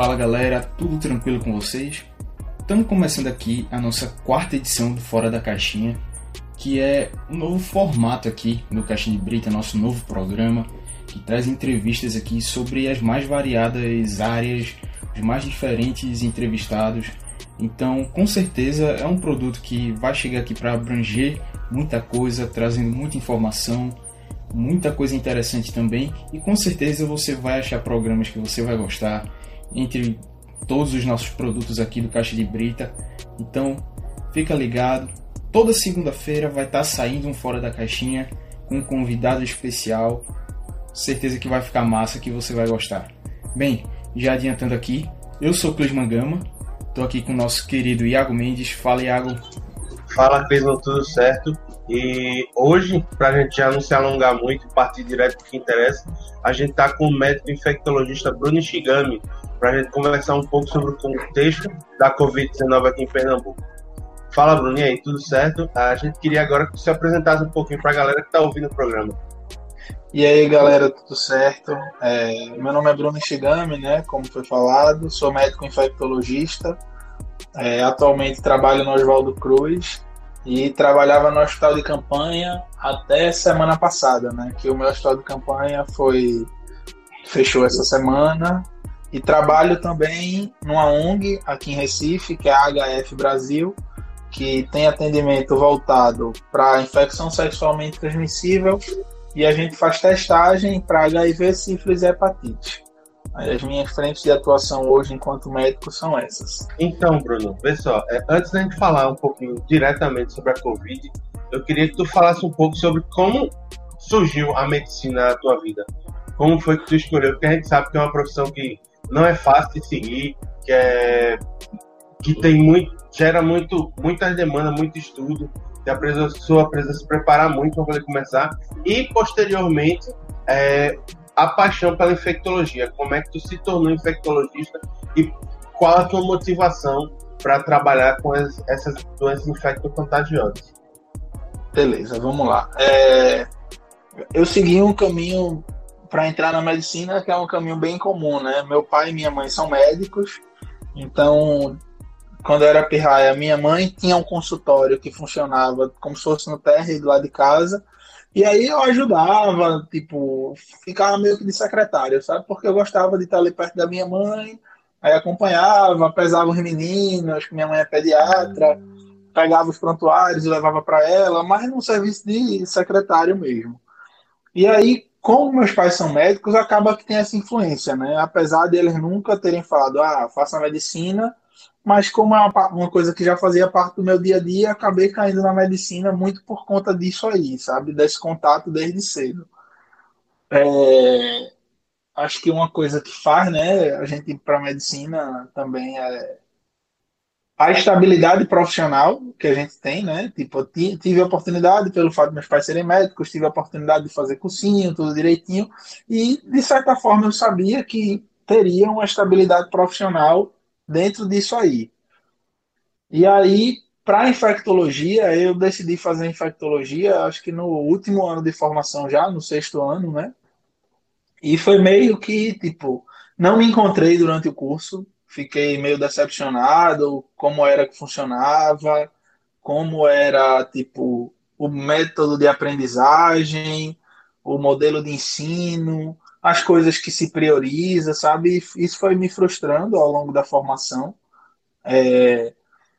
Fala galera, tudo tranquilo com vocês? Estamos começando aqui a nossa quarta edição do Fora da Caixinha, que é um novo formato aqui no Caixinha de Brita, nosso novo programa, que traz entrevistas aqui sobre as mais variadas áreas, os mais diferentes entrevistados. Então, com certeza é um produto que vai chegar aqui para abranger muita coisa, trazendo muita informação, muita coisa interessante também, e com certeza você vai achar programas que você vai gostar entre todos os nossos produtos aqui do Caixa de Brita. Então, fica ligado. Toda segunda-feira vai estar saindo um Fora da Caixinha com um convidado especial. Certeza que vai ficar massa, que você vai gostar. Bem, já adiantando aqui, eu sou Clisman Gama, estou aqui com o nosso querido Iago Mendes. Fala, Iago. Fala, Clisman, tudo certo? E hoje, para a gente já não se alongar muito e partir direto para o que interessa, a gente está com o médico infectologista Bruno Shigami, para a gente conversar um pouco sobre o contexto da Covid-19 aqui em Pernambuco. Fala, Bruno, e aí, tudo certo? A gente queria agora que você apresentasse um pouquinho para a galera que está ouvindo o programa. E aí, galera, tudo certo? É, meu nome é Bruno Shigami, né? Como foi falado, sou médico infectologista. É, atualmente trabalho no Oswaldo Cruz e trabalhava no hospital de campanha até semana passada, né? Que o meu hospital de campanha foi fechou essa semana e trabalho também numa ONG aqui em Recife, que é a HF Brasil, que tem atendimento voltado para infecção sexualmente transmissível e a gente faz testagem para HIV, sífilis e hepatite. As minhas frentes de atuação hoje enquanto médico são essas. Então, Bruno, vê só, é, antes da gente falar um pouquinho diretamente sobre a Covid, eu queria que tu falasse um pouco sobre como surgiu a medicina na tua vida. Como foi que tu escolheu? Porque a gente sabe que é uma profissão que não é fácil de seguir, que é que tem muito, gera muito, muitas demandas, muito estudo, que a pessoa precisa se preparar muito para poder começar. E posteriormente, é, a paixão pela infectologia. Como é que tu se tornou infectologista e qual a tua motivação para trabalhar com as, essas doenças infecto-contagiosas? Beleza, vamos lá. É, eu segui um caminho para entrar na medicina, que é um caminho bem comum, né? Meu pai e minha mãe são médicos, então quando eu era pirraia, minha mãe tinha um consultório que funcionava como se fosse no térreo do lado de casa, e aí eu ajudava, tipo, ficava meio que de secretário, sabe? Porque eu gostava de estar ali perto da minha mãe, aí acompanhava, pesava os meninos, que minha mãe é pediatra, pegava os prontuários e levava para ela, mas num serviço de secretário mesmo. E aí, como meus pais são médicos, acaba que tem essa influência, né? Apesar de eles nunca terem falado, ah, faça medicina, mas como é uma, uma, coisa que já fazia parte do meu dia a dia, acabei caindo na medicina muito por conta disso aí, sabe? Desse contato desde cedo. É, acho que uma coisa que faz, né, a gente ir para a medicina também é a estabilidade profissional que a gente tem, né? Tipo, tive a oportunidade, pelo fato de meus pais serem médicos, tive a oportunidade de fazer cursinho, tudo direitinho, e de certa forma eu sabia que teria uma estabilidade profissional dentro disso aí. E aí, para infectologia, eu decidi fazer infectologia, acho que no último ano de formação já, no sexto ano, né? E foi meio que, tipo, não me encontrei durante o curso, fiquei meio decepcionado como era que funcionava, como era tipo o método de aprendizagem, o modelo de ensino, as coisas que se prioriza, sabe? Isso foi me frustrando ao longo da formação. É...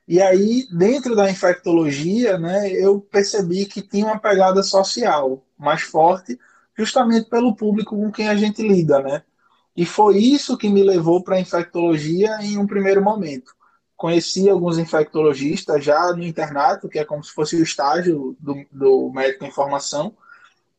E aí, dentro da infectologia, né, eu percebi que tinha uma pegada social mais forte, justamente pelo público com quem a gente lida, né? E foi isso que me levou para a infectologia em um primeiro momento. Conheci alguns infectologistas já no internato, que é como se fosse o estágio do, do médico em formação,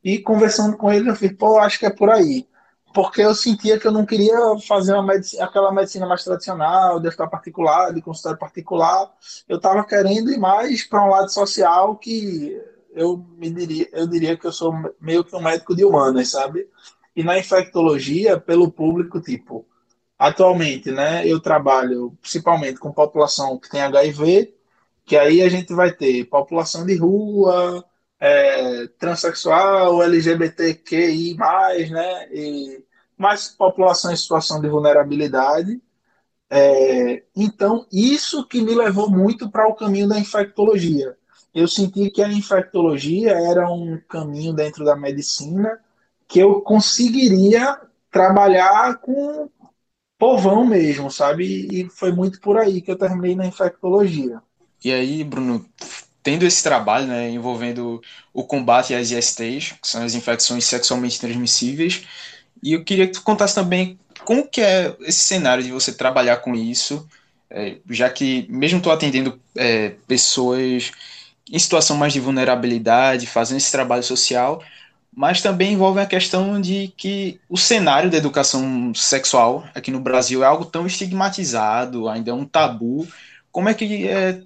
e conversando com eles, eu fiz, pô, acho que é por aí. Porque eu sentia que eu não queria fazer medicina, aquela medicina mais tradicional, de hospital particular, de consultório particular. Eu estava querendo ir mais para um lado social que eu me diria, eu diria que eu sou meio que um médico de humanas, sabe? E na infectologia, pelo público, tipo, atualmente, né, eu trabalho principalmente com população que tem HIV, que aí a gente vai ter população de rua, é, transexual, LGBTQI+, né, e mais população em situação de vulnerabilidade, É, então, isso que me levou muito para o caminho da infectologia. Eu senti que a infectologia era um caminho dentro da medicina que eu conseguiria trabalhar com povão mesmo, sabe? E foi muito por aí que eu terminei na infectologia. E aí, Bruno, tendo esse trabalho, né, envolvendo o combate às ISTs, que são as infecções sexualmente transmissíveis, e eu queria que tu contasse também como que é esse cenário de você trabalhar com isso, é, já que mesmo tu atendendo é, pessoas em situação mais de vulnerabilidade, fazendo esse trabalho social, mas também envolve a questão de que o cenário da educação sexual aqui no Brasil é algo tão estigmatizado, ainda é um tabu. Como é que é,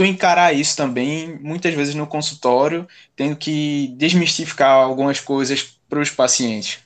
tu encarar isso também, muitas vezes no consultório, tendo que desmistificar algumas coisas para os pacientes?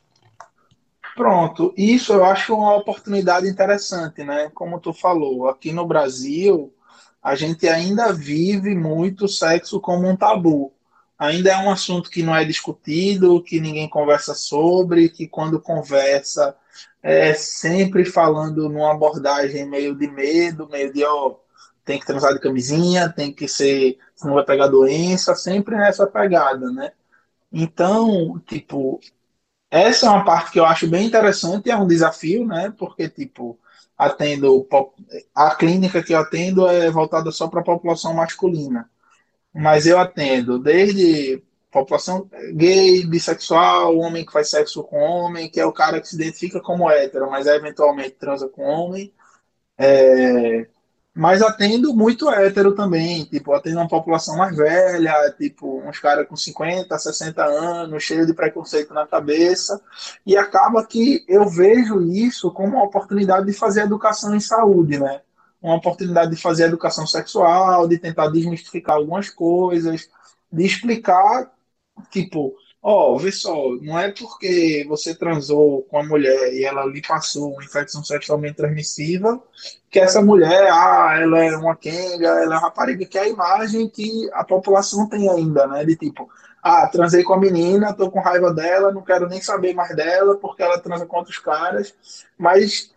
Pronto, isso eu acho uma oportunidade interessante, né? Como tu falou, aqui no Brasil, a gente ainda vive muito sexo como um tabu ainda é um assunto que não é discutido, que ninguém conversa sobre, que quando conversa é sempre falando numa abordagem meio de medo, meio de ó, tem que transar de camisinha, tem que ser, não vai pegar doença, sempre nessa pegada, né? Então, tipo, essa é uma parte que eu acho bem interessante, é um desafio, né? Porque, tipo, atendo a clínica que eu atendo é voltada só para a população masculina mas eu atendo desde população gay, bissexual, homem que faz sexo com homem, que é o cara que se identifica como hétero, mas é eventualmente transa com homem. É, mas atendo muito hétero também, tipo, atendo uma população mais velha, tipo, uns caras com 50, 60 anos, cheio de preconceito na cabeça, e acaba que eu vejo isso como uma oportunidade de fazer educação em saúde, né? uma oportunidade de fazer educação sexual, de tentar desmistificar algumas coisas, de explicar, tipo, ó, oh, vê só, não é porque você transou com a mulher e ela lhe passou uma infecção sexualmente transmissível que essa mulher, ah, ela é uma quenga, ela é uma rapariga, que é a imagem que a população tem ainda, né? De tipo, ah, transei com a menina, tô com raiva dela, não quero nem saber mais dela porque ela transa com outros caras, mas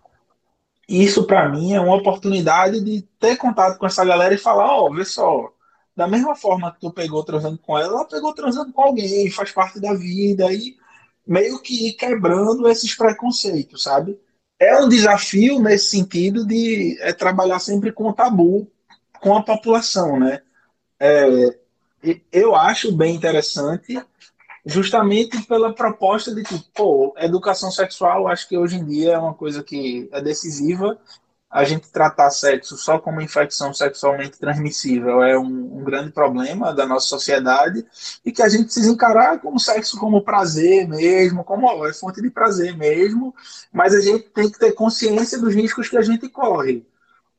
isso para mim é uma oportunidade de ter contato com essa galera e falar, ó, oh, vê só, da mesma forma que tu pegou transando com ela, ela pegou transando com alguém, faz parte da vida e meio que ir quebrando esses preconceitos, sabe? É um desafio nesse sentido de é, trabalhar sempre com o tabu com a população, né? É, eu acho bem interessante justamente pela proposta de que, pô, educação sexual, acho que hoje em dia é uma coisa que é decisiva. A gente tratar sexo só como infecção sexualmente transmissível é um, um grande problema da nossa sociedade e que a gente precisa encarar como sexo como prazer mesmo, como é fonte de prazer mesmo, mas a gente tem que ter consciência dos riscos que a gente corre.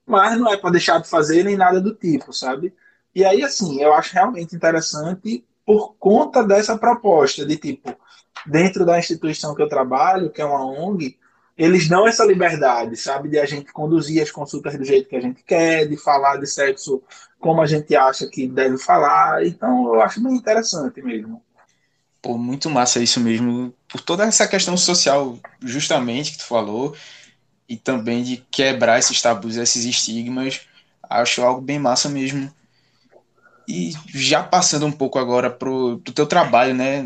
Mas não é para deixar de fazer nem nada do tipo, sabe? E aí, assim, eu acho realmente interessante por conta dessa proposta de tipo, dentro da instituição que eu trabalho, que é uma ONG, eles dão essa liberdade, sabe, de a gente conduzir as consultas do jeito que a gente quer, de falar de sexo como a gente acha que deve falar. Então, eu acho bem interessante mesmo. Pô, muito massa isso mesmo, por toda essa questão social, justamente, que tu falou, e também de quebrar esses tabus, esses estigmas, acho algo bem massa mesmo. E já passando um pouco agora pro, pro teu trabalho, né,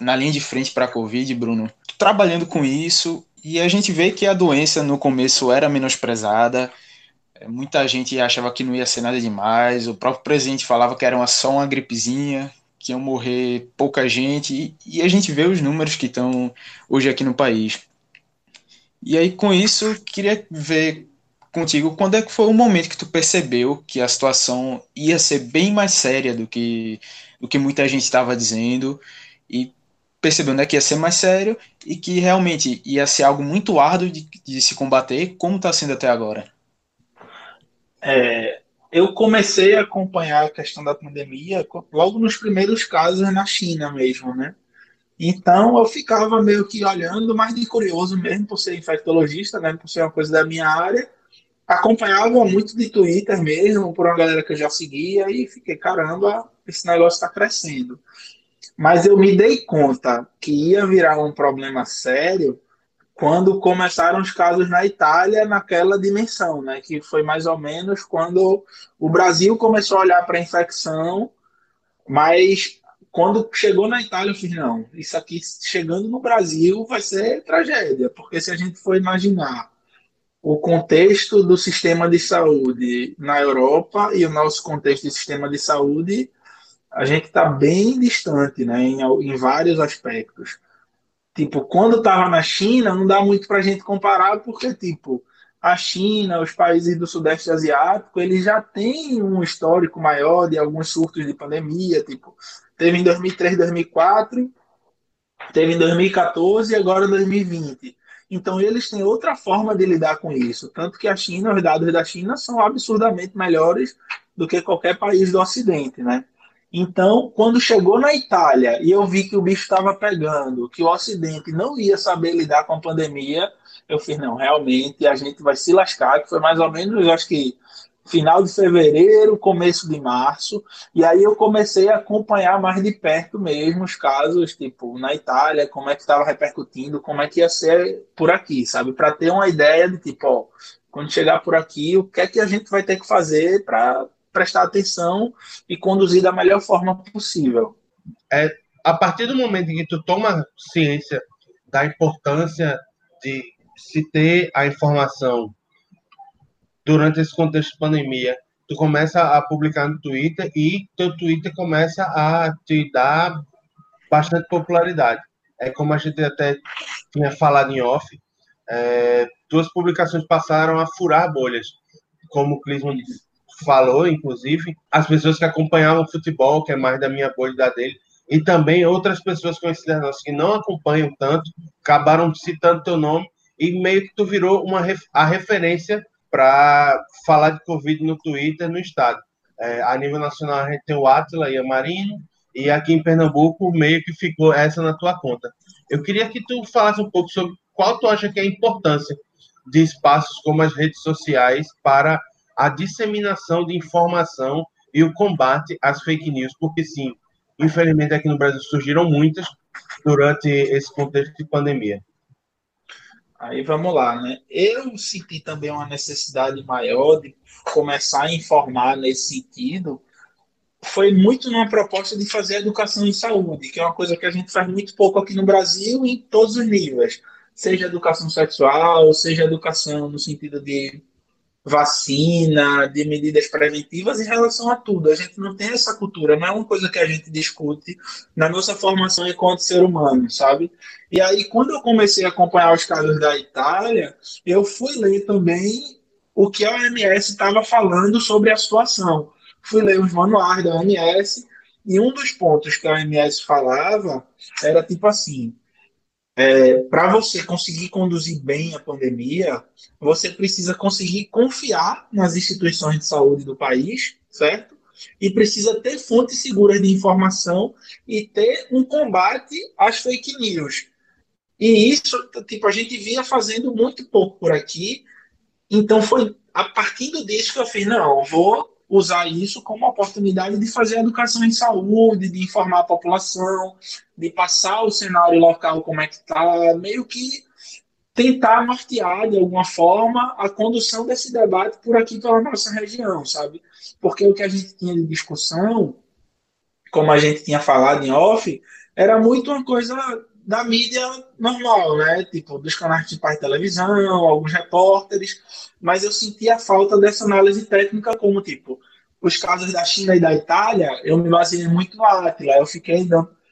na linha de frente para a Covid, Bruno, trabalhando com isso, e a gente vê que a doença no começo era menosprezada, muita gente achava que não ia ser nada demais, o próprio presidente falava que era uma, só uma gripezinha, que iam morrer pouca gente, e, e a gente vê os números que estão hoje aqui no país. E aí, com isso, queria ver contigo, quando é que foi o momento que tu percebeu que a situação ia ser bem mais séria do que, do que muita gente estava dizendo. E percebeu né, que ia ser mais sério e que realmente ia ser algo muito árduo de, de se combater, como está sendo até agora? É, eu comecei a acompanhar a questão da pandemia logo nos primeiros casos na China mesmo, né? Então eu ficava meio que olhando, mais de curioso mesmo, por ser infectologista, né? Por ser uma coisa da minha área acompanhava muito de Twitter mesmo, por uma galera que eu já seguia, e fiquei, caramba, esse negócio está crescendo. Mas eu me dei conta que ia virar um problema sério quando começaram os casos na Itália naquela dimensão, né? Que foi mais ou menos quando o Brasil começou a olhar para a infecção, mas quando chegou na Itália, eu fiz, não, isso aqui chegando no Brasil vai ser tragédia, porque se a gente for imaginar o contexto do sistema de saúde na Europa e o nosso contexto de sistema de saúde, a gente está bem distante, né, em, em vários aspectos. Tipo, quando estava na China, não dá muito para a gente comparar, porque, tipo, a China, os países do Sudeste Asiático, eles já têm um histórico maior de alguns surtos de pandemia, tipo, teve em 2003, 2004, teve em 2014 e agora em 2020. Então, eles têm outra forma de lidar com isso. Tanto que a China, os dados da China são absurdamente melhores do que qualquer país do Ocidente, né? Então, quando chegou na Itália e eu vi que o bicho estava pegando, que o Ocidente não ia saber lidar com a pandemia, eu fiz, não, realmente a gente vai se lascar, que foi mais ou menos, acho que final de fevereiro, começo de março, e aí eu comecei a acompanhar mais de perto mesmo os casos, tipo, na Itália, como é que estava repercutindo, como é que ia ser por aqui, sabe? Para ter uma ideia de tipo, ó, quando chegar por aqui, o que é que a gente vai ter que fazer para prestar atenção e conduzir da melhor forma possível. É, a partir do momento em que tu toma ciência da importância de se ter a informação durante esse contexto de pandemia, tu começa a publicar no Twitter e teu Twitter começa a te dar bastante popularidade. É como a gente até tinha falado em off, é, tuas publicações passaram a furar bolhas, como o Clisman falou, inclusive, as pessoas que acompanhavam o futebol, que é mais da minha bolha da dele, e também outras pessoas conhecidas nossas que não acompanham tanto, acabaram citando teu nome e meio que tu virou uma a referência para falar de Covid no Twitter, no estado. É, a nível nacional a gente tem o Atila e a Marino, e aqui em Pernambuco meio que ficou essa na tua conta. Eu queria que tu falasse um pouco sobre qual tu acha que é a importância de espaços como as redes sociais para a disseminação de informação e o combate às fake news, porque sim, infelizmente aqui no Brasil surgiram muitas durante esse contexto de pandemia. Aí vamos lá, né? Eu senti também uma necessidade maior de começar a informar nesse sentido. Foi muito numa proposta de fazer educação em saúde, que é uma coisa que a gente faz muito pouco aqui no Brasil em todos os níveis, seja educação sexual, seja educação no sentido de vacina, de medidas preventivas em relação a tudo. A gente não tem essa cultura, não é uma coisa que a gente discute na nossa formação enquanto ser humano, sabe? E aí, quando eu comecei a acompanhar os casos da Itália, eu fui ler também o que a OMS estava falando sobre a situação. Fui ler os manuais da OMS e um dos pontos que a OMS falava era tipo assim: é, para você conseguir conduzir bem a pandemia, você precisa conseguir confiar nas instituições de saúde do país, certo? E precisa ter fontes seguras de informação e ter um combate às fake news. E isso, tipo, a gente vinha fazendo muito pouco por aqui. Então foi a partir disso que eu fiz, não, vou usar isso como oportunidade de fazer educação em saúde, de informar a população, de passar o cenário local como é que está, meio que tentar nortear de alguma forma a condução desse debate por aqui pela nossa região, sabe? Porque o que a gente tinha de discussão, como a gente tinha falado em off, era muito uma coisa da mídia normal, né? Tipo, dos canais de de televisão, alguns repórteres, mas eu sentia a falta dessa análise técnica como, tipo, os casos da China e da Itália, eu me baseei muito no Atila, eu fiquei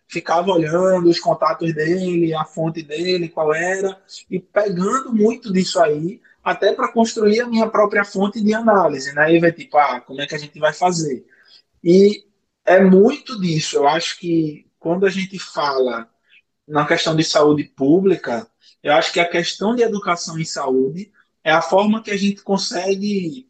ficava olhando os contatos dele, a fonte dele, qual era, e pegando muito disso aí, até para construir a minha própria fonte de análise, né? E ver, tipo, ah, como é que a gente vai fazer? E é muito disso. Eu acho que quando a gente fala na questão de saúde pública, eu acho que a questão de educação em saúde é a forma que a gente consegue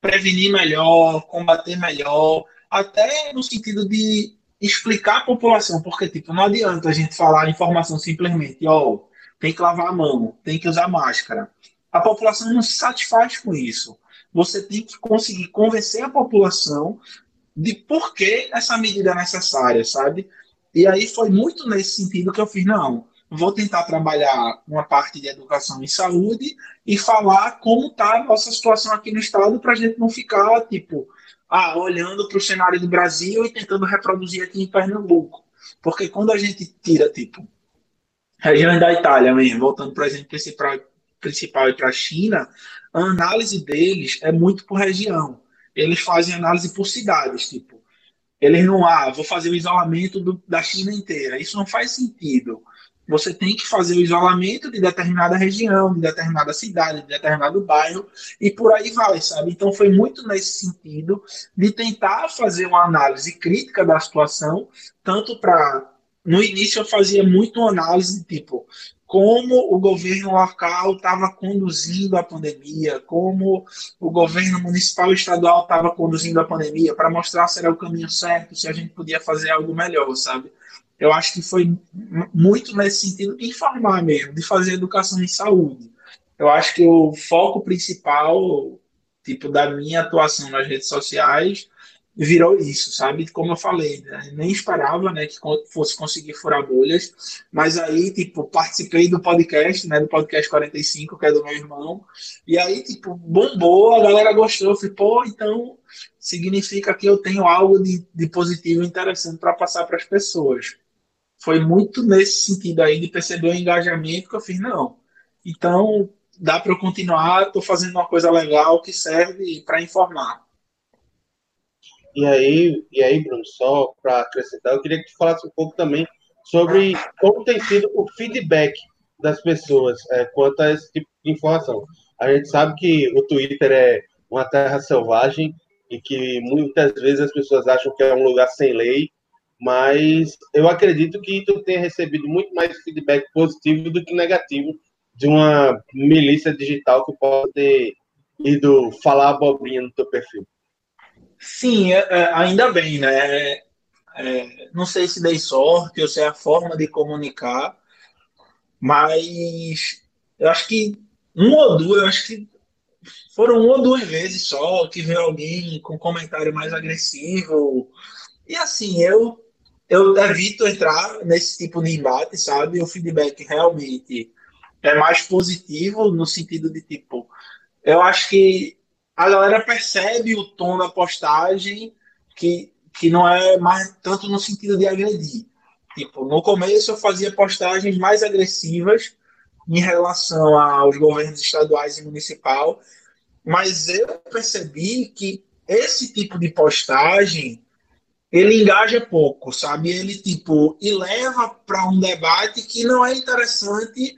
prevenir melhor, combater melhor, até no sentido de explicar a população, porque tipo, não adianta a gente falar informação simplesmente, ó, oh, tem que lavar a mão, tem que usar máscara. A população não se satisfaz com isso. Você tem que conseguir convencer a população de por que essa medida é necessária, sabe? E aí foi muito nesse sentido que eu fiz, não, vou tentar trabalhar uma parte de educação e saúde e falar como está a nossa situação aqui no estado para a gente não ficar, tipo, ah, olhando para o cenário do Brasil e tentando reproduzir aqui em Pernambuco. Porque quando a gente tira, tipo, regiões da Itália mesmo, voltando para a gente principal, principal e para a China, a análise deles é muito por região. Eles fazem análise por cidades, tipo, eles não, ah, vou fazer o isolamento do, da China inteira. Isso não faz sentido. Você tem que fazer o isolamento de determinada região, de determinada cidade, de determinado bairro, e por aí vai, sabe? Então foi muito nesse sentido de tentar fazer uma análise crítica da situação, tanto para. No início eu fazia muito análise tipo como o governo local estava conduzindo a pandemia, como o governo municipal e estadual estava conduzindo a pandemia, para mostrar se era o caminho certo, se a gente podia fazer algo melhor, sabe? Eu acho que foi muito nesse sentido de informar mesmo, de fazer educação em saúde. Eu acho que o foco principal, tipo, da minha atuação nas redes sociais virou isso, sabe? Como eu falei, né? nem esperava, né, que fosse conseguir furar bolhas, mas aí, tipo, participei do podcast, né, do podcast 45, que é do meu irmão, e aí, tipo, bombou, a galera gostou, eu falei, pô, então significa que eu tenho algo de, de positivo interessante para passar para as pessoas. Foi muito nesse sentido aí de perceber o engajamento que eu fiz, não. Então, dá para eu continuar, estou fazendo uma coisa legal que serve para informar. E aí, e aí, Bruno, só para acrescentar, eu queria que tu falasse um pouco também sobre como tem sido o feedback das pessoas é, quanto a esse tipo de informação. A gente sabe que o Twitter é uma terra selvagem e que muitas vezes as pessoas acham que é um lugar sem lei, mas eu acredito que tu tenha recebido muito mais feedback positivo do que negativo de uma milícia digital que pode ter ido falar abobrinha no teu perfil. Sim, é, é, ainda bem, né? É, não sei se dei sorte ou se é a forma de comunicar, mas eu acho que um ou duas, eu acho que foram uma ou duas vezes só que veio alguém com comentário mais agressivo. E assim, eu, eu evito entrar nesse tipo de embate, sabe? O feedback realmente é mais positivo no sentido de tipo, eu acho que a galera percebe o tom da postagem que, que não é mais tanto no sentido de agredir. Tipo, no começo eu fazia postagens mais agressivas em relação aos governos estaduais e municipal, mas eu percebi que esse tipo de postagem ele engaja pouco, sabe? Ele tipo e leva para um debate que não é interessante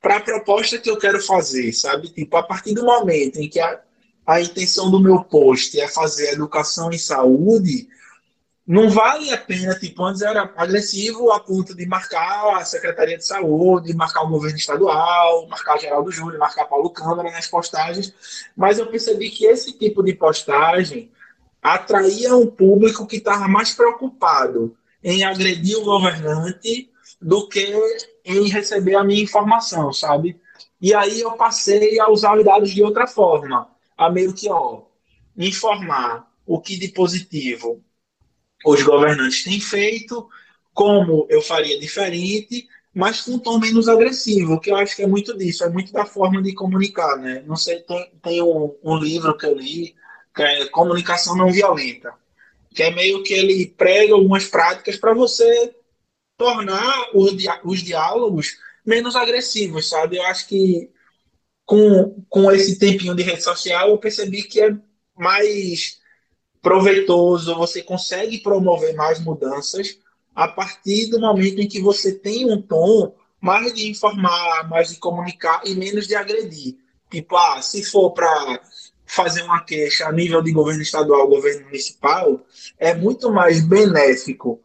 para a proposta que eu quero fazer, sabe? Tipo, a partir do momento em que a, a intenção do meu post é fazer educação e saúde, não vale a pena, tipo, antes era agressivo a ponto de marcar a Secretaria de Saúde, marcar o governo estadual, marcar Geraldo Júnior, marcar Paulo Câmara nas postagens, mas eu percebi que esse tipo de postagem atraía um público que estava mais preocupado em agredir o governante do que em receber a minha informação, sabe? E aí eu passei a usar os dados de outra forma a meio que ó, informar o que de positivo os governantes têm feito, como eu faria diferente, mas com um tom menos agressivo, que eu acho que é muito disso, é muito da forma de comunicar, né? Não sei, tem, tem um, um livro que eu li, que é Comunicação Não Violenta, que é meio que ele prega algumas práticas para você tornar os, os diálogos menos agressivos, sabe? Eu acho que com, com esse tempinho de rede social, eu percebi que é mais proveitoso, você consegue promover mais mudanças a partir do momento em que você tem um tom mais de informar, mais de comunicar e menos de agredir. Tipo, ah, se for para fazer uma queixa a nível de governo estadual, governo municipal, é muito mais benéfico.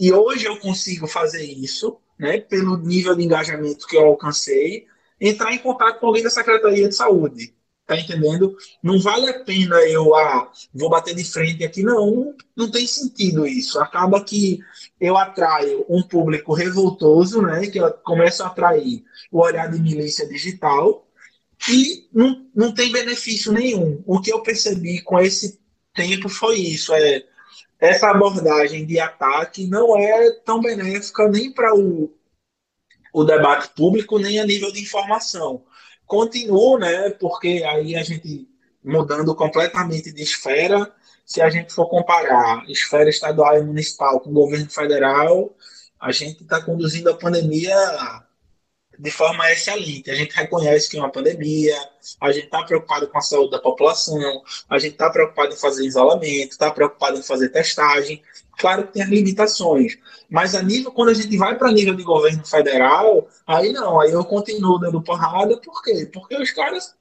E hoje eu consigo fazer isso, né, pelo nível de engajamento que eu alcancei, entrar em contato com alguém da Secretaria de Saúde. Tá entendendo? Não vale a pena eu ah, vou bater de frente aqui, não, não tem sentido isso. Acaba que eu atraio um público revoltoso, né? Que eu começo a atrair o olhar de milícia digital e não, não tem benefício nenhum. O que eu percebi com esse tempo foi isso: é essa abordagem de ataque não é tão benéfica nem para o o debate público nem a nível de informação. Continuo, né, porque aí a gente mudando completamente de esfera, se a gente for comparar esfera estadual e municipal com o governo federal, a gente está conduzindo a pandemia de forma excelente. A gente reconhece que é uma pandemia, a gente está preocupado com a saúde da população, a gente está preocupado em fazer isolamento, está preocupado em fazer testagem. Claro que tem as limitações, mas a nível, quando a gente vai para nível de governo federal, aí não, aí eu continuo dando porrada, por quê? Porque os caras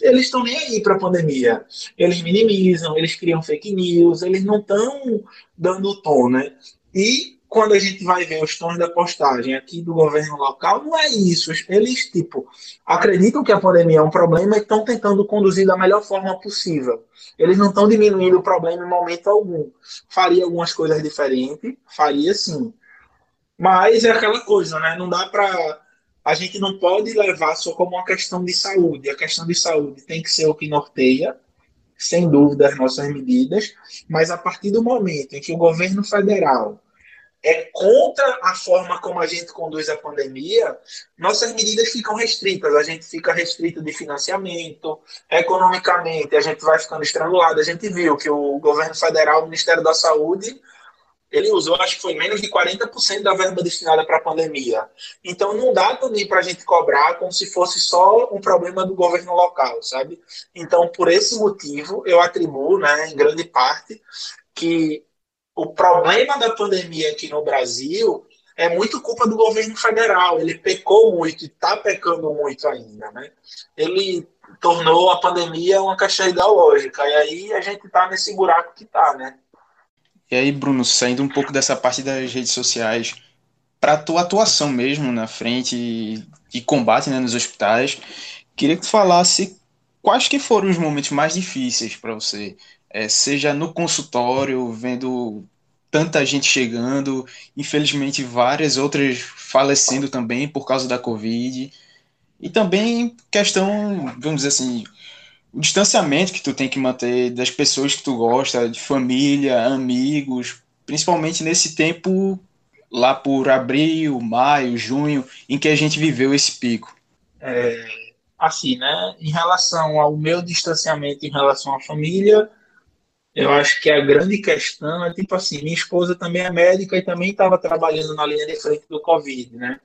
eles estão nem aí para a pandemia. Eles minimizam, eles criam fake news, eles não estão dando tom, né? E quando a gente vai ver os tons da postagem aqui do governo local, não é isso. Eles, tipo, acreditam que a pandemia é um problema e estão tentando conduzir da melhor forma possível. Eles não estão diminuindo o problema em momento algum. Faria algumas coisas diferentes, faria sim. Mas é aquela coisa, né? Não dá para. A gente não pode levar só como uma questão de saúde. A questão de saúde tem que ser o que norteia, sem dúvida, as nossas medidas, mas a partir do momento em que o governo federal é contra a forma como a gente conduz a pandemia, nossas medidas ficam restritas. A gente fica restrito de financiamento, economicamente, a gente vai ficando estrangulado. A gente viu que o governo federal, o Ministério da Saúde, ele usou, acho que foi menos de 40% da verba destinada para a pandemia. Então, não dá também para a gente cobrar como se fosse só um problema do governo local, sabe? Então, por esse motivo, eu atribuo, né, em grande parte, que o problema da pandemia aqui no Brasil é muito culpa do governo federal. Ele pecou muito e está pecando muito ainda, né? Ele tornou a pandemia uma caixa ideológica. E aí a gente está nesse buraco que está, né? E aí, Bruno, saindo um pouco dessa parte das redes sociais, para a tua atuação mesmo na frente de combate né, nos hospitais, queria que tu falasse quais que foram os momentos mais difíceis para você é, seja no consultório, vendo tanta gente chegando, infelizmente várias outras falecendo também por causa da Covid, e também questão, vamos dizer assim, o distanciamento que tu tem que manter das pessoas que tu gosta, de família, amigos, principalmente nesse tempo lá por abril, maio, junho, em que a gente viveu esse pico. É, assim, né? Em relação ao meu distanciamento em relação à família, eu acho que a grande questão é tipo assim, minha esposa também é médica e também estava trabalhando na linha de frente do Covid, né?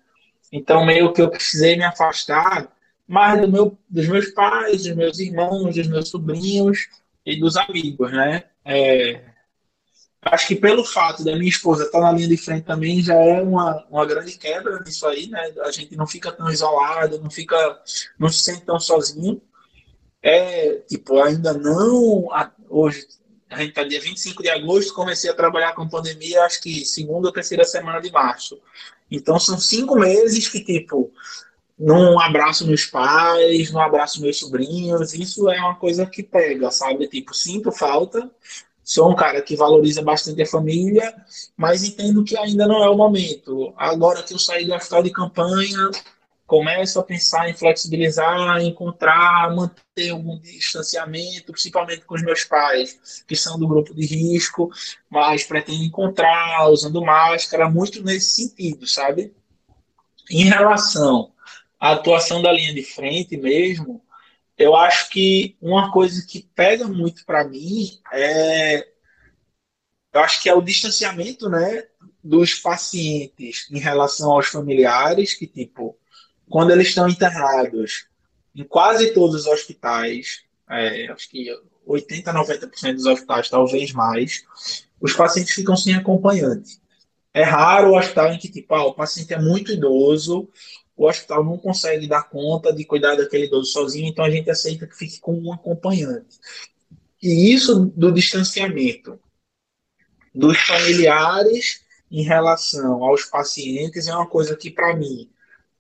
Então meio que eu precisei me afastar mais do meu, dos meus pais, dos meus irmãos, dos meus sobrinhos e dos amigos, né? É, acho que pelo fato da minha esposa estar na linha de frente também já é uma, uma grande quebra nisso aí, né? A gente não fica tão isolado, não fica, não se sente tão sozinho. É, tipo, ainda não, hoje a gente está dia 25 de agosto, comecei a trabalhar com pandemia, acho que segunda ou terceira semana de março. Então são cinco meses que, tipo, não abraço meus pais, não abraço meus sobrinhos, isso é uma coisa que pega, sabe? Tipo, sinto falta, sou um cara que valoriza bastante a família, mas entendo que ainda não é o momento. Agora que eu saí do hospital de campanha, começo a pensar em flexibilizar, encontrar, manter algum distanciamento, principalmente com os meus pais, que são do grupo de risco, mas pretendo encontrar usando máscara, muito nesse sentido, sabe? Em relação à atuação da linha de frente mesmo, eu acho que uma coisa que pega muito para mim é eu acho que é o distanciamento, né, dos pacientes em relação aos familiares, que tipo quando eles estão internados em quase todos os hospitais, é, acho que 80, 90% dos hospitais, talvez mais, os pacientes ficam sem acompanhante. É raro o hospital em que, tipo, ah, o paciente é muito idoso, o hospital não consegue dar conta de cuidar daquele idoso sozinho, então a gente aceita que fique com um acompanhante. E isso do distanciamento dos familiares em relação aos pacientes é uma coisa que, para mim,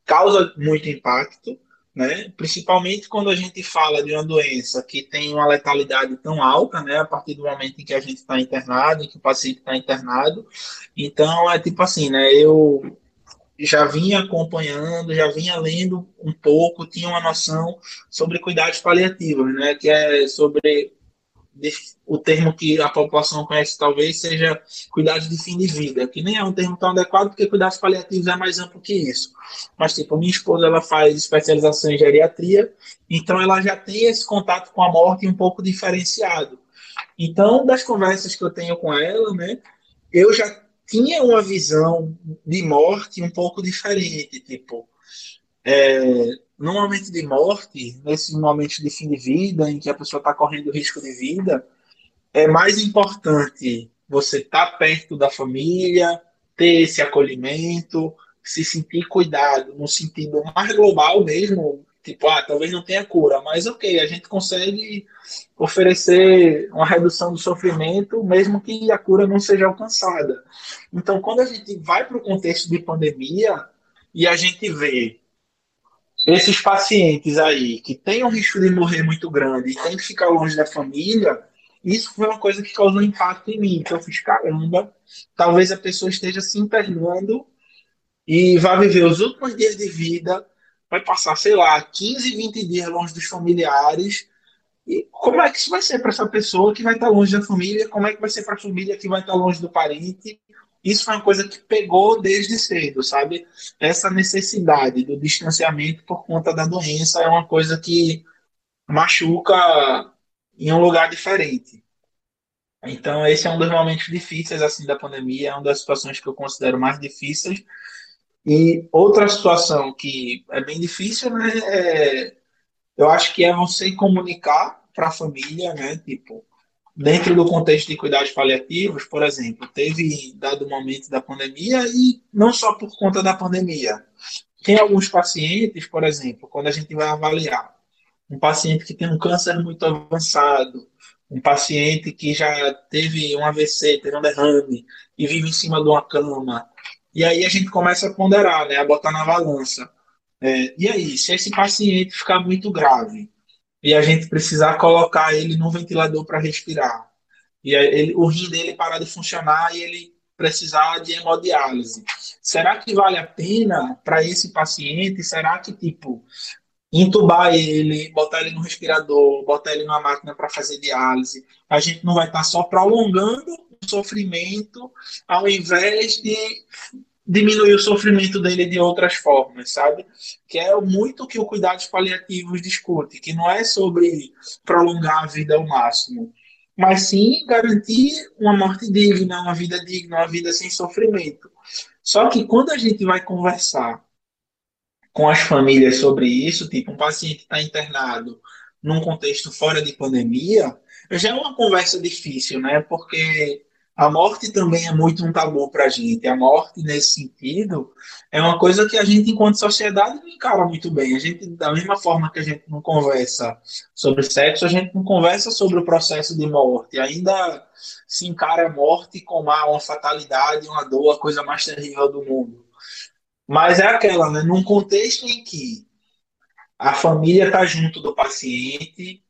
causa muito impacto, né? principalmente quando a gente fala de uma doença que tem uma letalidade tão alta, né? a partir do momento em que a gente está internado, em que o paciente está internado. Então, é tipo assim, né? eu já vinha acompanhando, já vinha lendo um pouco, tinha uma noção sobre cuidados paliativos, né? que é sobre o termo que a população conhece talvez seja cuidados de fim de vida, que nem é um termo tão adequado porque cuidados paliativos é mais amplo que isso. Mas, tipo, minha esposa ela faz especialização em geriatria, então ela já tem esse contato com a morte um pouco diferenciado. Então, das conversas que eu tenho com ela, né, eu já tinha uma visão de morte um pouco diferente, tipo, é, num momento de morte, nesse momento de fim de vida, em que a pessoa está correndo risco de vida, é mais importante você estar tá perto da família, ter esse acolhimento, se sentir cuidado no sentido mais global mesmo, tipo, ah, talvez não tenha cura, mas ok, a gente consegue oferecer uma redução do sofrimento, mesmo que a cura não seja alcançada. Então, quando a gente vai para o contexto de pandemia e a gente vê esses pacientes aí que têm um risco de morrer muito grande e têm que ficar longe da família, isso foi uma coisa que causou impacto em mim. Então eu fiz, caramba, talvez a pessoa esteja se internando e vai viver os últimos dias de vida, vai passar, sei lá, 15, 20 dias longe dos familiares. E como é que isso vai ser para essa pessoa que vai estar longe da família? Como é que vai ser para a família que vai estar longe do parente? Isso foi uma coisa que pegou desde cedo, sabe? Essa necessidade do distanciamento por conta da doença é uma coisa que machuca em um lugar diferente. Então, esse é um dos momentos difíceis assim da pandemia, é uma das situações que eu considero mais difíceis. E outra situação que é bem difícil, né, é, eu acho que é você comunicar para a família, né, tipo, dentro do contexto de cuidados paliativos, por exemplo, teve dado momento da pandemia e não só por conta da pandemia. Tem alguns pacientes, por exemplo, quando a gente vai avaliar um paciente que tem um câncer muito avançado, um paciente que já teve um AVC, teve um derrame e vive em cima de uma cama. E aí a gente começa a ponderar, né, a botar na balança. É, e aí, se esse paciente ficar muito grave, e a gente precisar colocar ele no ventilador para respirar. E ele, o rim dele parar de funcionar e ele precisar de hemodiálise. Será que vale a pena para esse paciente? Será que, tipo, entubar ele, botar ele no respirador, botar ele numa máquina para fazer diálise, a gente não vai estar tá só prolongando o sofrimento ao invés de diminuir o sofrimento dele de outras formas, sabe? Que é muito que o cuidados paliativos discute, que não é sobre prolongar a vida ao máximo, mas sim garantir uma morte digna, uma vida digna, uma vida sem sofrimento. Só que quando a gente vai conversar com as famílias sobre isso, tipo um paciente está internado num contexto fora de pandemia, já é uma conversa difícil, né? Porque a morte também é muito um tabu para a gente. A morte, nesse sentido, é uma coisa que a gente, enquanto sociedade, não encara muito bem. A gente, da mesma forma que a gente não conversa sobre sexo, a gente não conversa sobre o processo de morte. Ainda se encara a morte como uma fatalidade, uma dor, a coisa mais terrível do mundo. Mas é aquela, né? Num contexto em que a família está junto do paciente,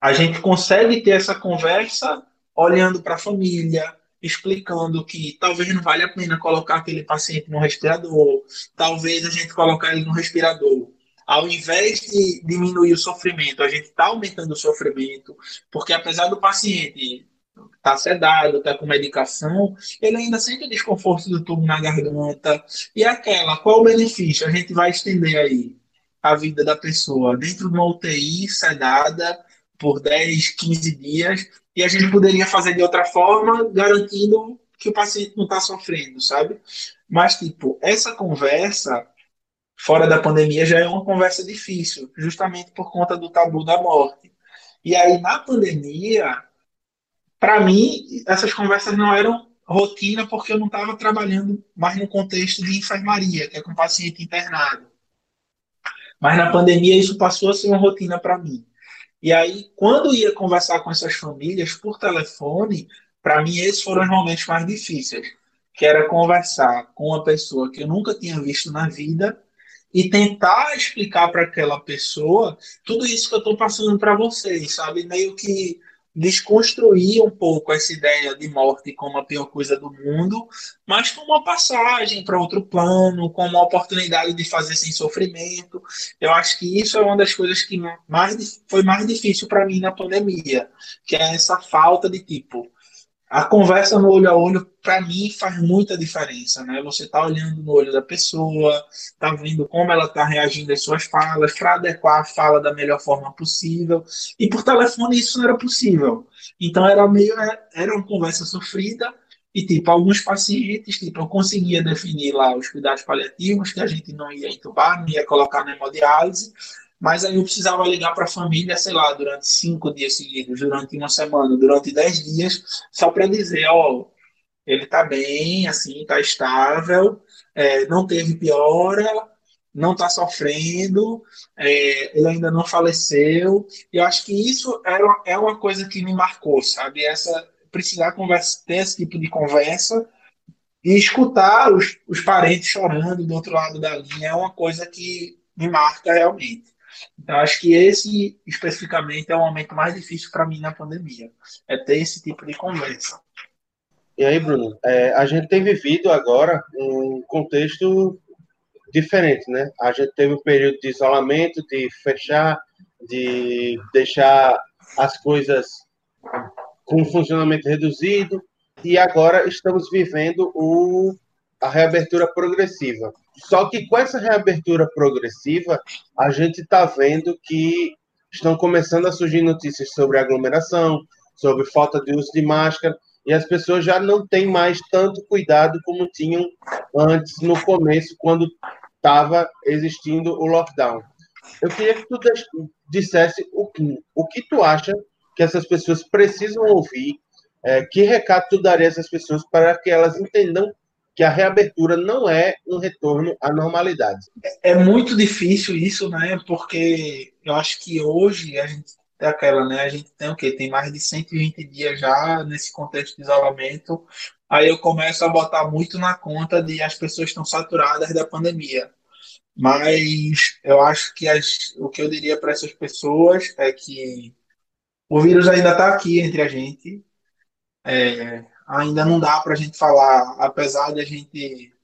a gente consegue ter essa conversa olhando para a família, explicando que talvez não vale a pena colocar aquele paciente no respirador, talvez a gente colocar ele no respirador. Ao invés de diminuir o sofrimento, a gente está aumentando o sofrimento, porque apesar do paciente estar tá sedado, estar tá com medicação, ele ainda sente desconforto do tubo na garganta. E aquela, qual o benefício? A gente vai estender aí a vida da pessoa dentro de uma UTI sedada por 10, 15 dias e a gente poderia fazer de outra forma, garantindo que o paciente não está sofrendo, sabe? Mas, tipo, essa conversa fora da pandemia já é uma conversa difícil, justamente por conta do tabu da morte. E aí, na pandemia, para mim, essas conversas não eram rotina porque eu não estava trabalhando mais no contexto de enfermaria, que é com paciente internado. Mas na pandemia isso passou a ser uma rotina para mim. E aí, quando ia conversar com essas famílias por telefone, para mim esses foram os momentos mais difíceis, que era conversar com uma pessoa que eu nunca tinha visto na vida e tentar explicar para aquela pessoa tudo isso que eu estou passando para vocês, sabe? Meio que desconstruir um pouco essa ideia de morte como a pior coisa do mundo, mas como uma passagem para outro plano, como uma oportunidade de fazer sem sofrimento. Eu acho que isso é uma das coisas que mais foi mais difícil para mim na pandemia, que é essa falta de tipo a conversa no olho a olho, para mim, faz muita diferença, né? Você tá olhando no olho da pessoa, tá vendo como ela tá reagindo às suas falas, para adequar a fala da melhor forma possível. E por telefone isso não era possível. Então era meio era uma conversa sofrida e tipo alguns pacientes, tipo eu conseguia definir lá os cuidados paliativos que a gente não ia entubar, não ia colocar na hemodiálise, mas aí eu precisava ligar para a família, sei lá, durante cinco dias seguidos, durante uma semana, durante dez dias, só para dizer, ó, ele está bem, assim, está estável, é, não teve piora, não está sofrendo, é, ele ainda não faleceu. E eu acho que isso era, é uma coisa que me marcou, sabe? Essa precisar conversa, ter esse tipo de conversa e escutar os, os parentes chorando do outro lado da linha é uma coisa que me marca realmente. Então, acho que esse, especificamente, é o momento mais difícil para mim na pandemia. É ter esse tipo de conversa. E aí, Bruno, é, a gente tem vivido agora um contexto diferente, né? A gente teve um período de isolamento, de fechar, de deixar as coisas com funcionamento reduzido, e agora estamos vivendo o, a reabertura progressiva. Só que com essa reabertura progressiva, a gente está vendo que estão começando a surgir notícias sobre aglomeração, sobre falta de uso de máscara, e as pessoas já não têm mais tanto cuidado como tinham antes, no começo, quando estava existindo o lockdown. Eu queria que tu dissesse o que, o que tu acha que essas pessoas precisam ouvir, é, que recado tu daria a essas pessoas para que elas entendam que a reabertura não é um retorno à normalidade. É muito difícil isso, né? Porque eu acho que hoje a gente é aquela, né? A gente tem o quê? Tem mais de 120 dias já nesse contexto de isolamento. Aí eu começo a botar muito na conta de as pessoas estão saturadas da pandemia. Mas eu acho que as, o que eu diria para essas pessoas é que o vírus ainda está aqui entre a gente. É, ainda não dá para a gente falar, apesar de a gente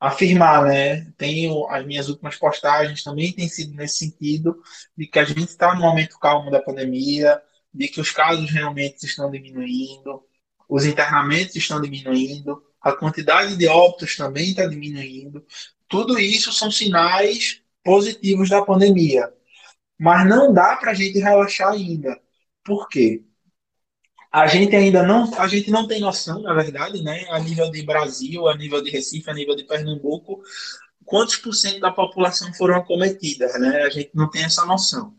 afirmar, né? Tenho as minhas últimas postagens também têm sido nesse sentido de que a gente está no momento calmo da pandemia, de que os casos realmente estão diminuindo, os internamentos estão diminuindo, a quantidade de óbitos também está diminuindo. Tudo isso são sinais positivos da pandemia, mas não dá para a gente relaxar ainda. Por quê? A gente ainda não, a gente não tem noção, na verdade, né, a nível de Brasil, a nível de Recife, a nível de Pernambuco, quantos por cento da população foram acometidas, né? A gente não tem essa noção.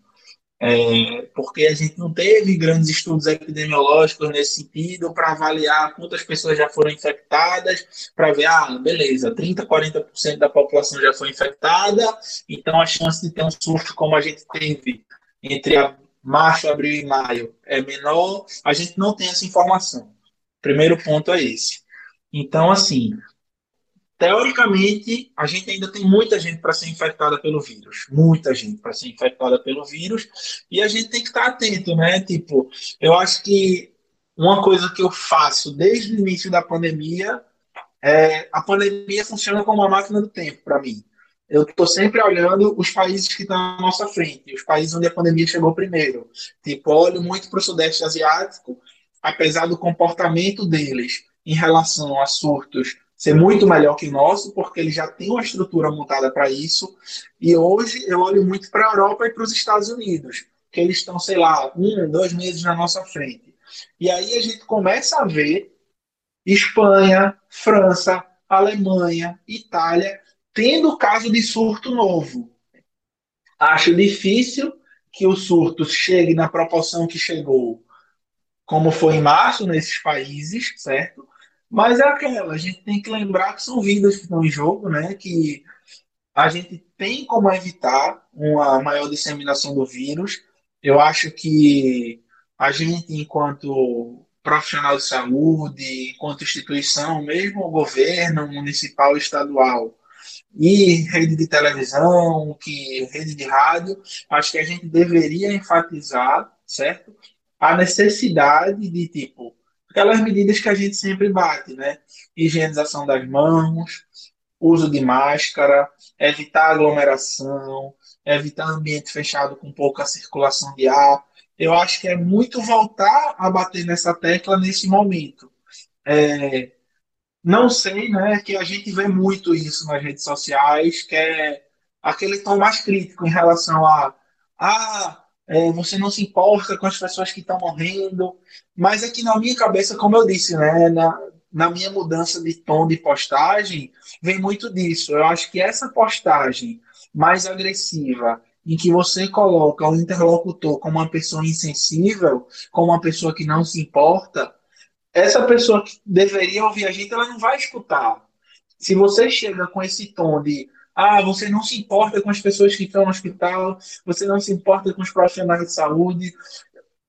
É, porque a gente não teve grandes estudos epidemiológicos nesse sentido para avaliar quantas pessoas já foram infectadas, para ver, ah, beleza, 30%, 40% da população já foi infectada, então a chance de ter um surto como a gente teve entre março, abril e maio é menor, a gente não tem essa informação. Primeiro ponto é esse. Então, assim, teoricamente, a gente ainda tem muita gente para ser infectada pelo vírus. Muita gente para ser infectada pelo vírus. E a gente tem que estar atento, né? Tipo, eu acho que uma coisa que eu faço desde o início da pandemia é a pandemia funciona como uma máquina do tempo para mim eu estou sempre olhando os países que estão à nossa frente, os países onde a pandemia chegou primeiro. Tipo, olho muito para o Sudeste Asiático, apesar do comportamento deles em relação a surtos ser muito melhor que o nosso, porque eles já têm uma estrutura montada para isso. E hoje eu olho muito para a Europa e para os Estados Unidos, que eles estão, sei lá, um, dois meses na nossa frente. E aí a gente começa a ver Espanha, França, Alemanha, Itália tendo caso de surto novo. Acho difícil que o surto chegue na proporção que chegou, como foi em março nesses países, certo? Mas é aquela, a gente tem que lembrar que são vidas que estão em jogo, né? Que a gente tem como evitar uma maior disseminação do vírus. Eu acho que a gente, enquanto profissional de saúde, enquanto instituição, mesmo o governo municipal, estadual, e rede de televisão, que rede de rádio, acho que a gente deveria enfatizar, certo? a necessidade de, tipo, aquelas medidas que a gente sempre bate, né? Higienização das mãos, uso de máscara, evitar aglomeração, evitar ambiente fechado com pouca circulação de ar. Eu acho que é muito voltar a bater nessa tecla nesse momento. É, não sei, né, que a gente vê muito isso nas redes sociais, que é aquele tom mais crítico em relação a ah, é, você não se importa com as pessoas que estão morrendo, mas aqui na minha cabeça, como eu disse, né, na, na minha mudança de tom de postagem, vem muito disso. Eu acho que essa postagem mais agressiva, em que você coloca o interlocutor como uma pessoa insensível, como uma pessoa que não se importa, essa pessoa que deveria ouvir a gente, ela não vai escutar. Se você chega com esse tom de ah, você não se importa com as pessoas que estão no hospital, você não se importa com os profissionais de saúde.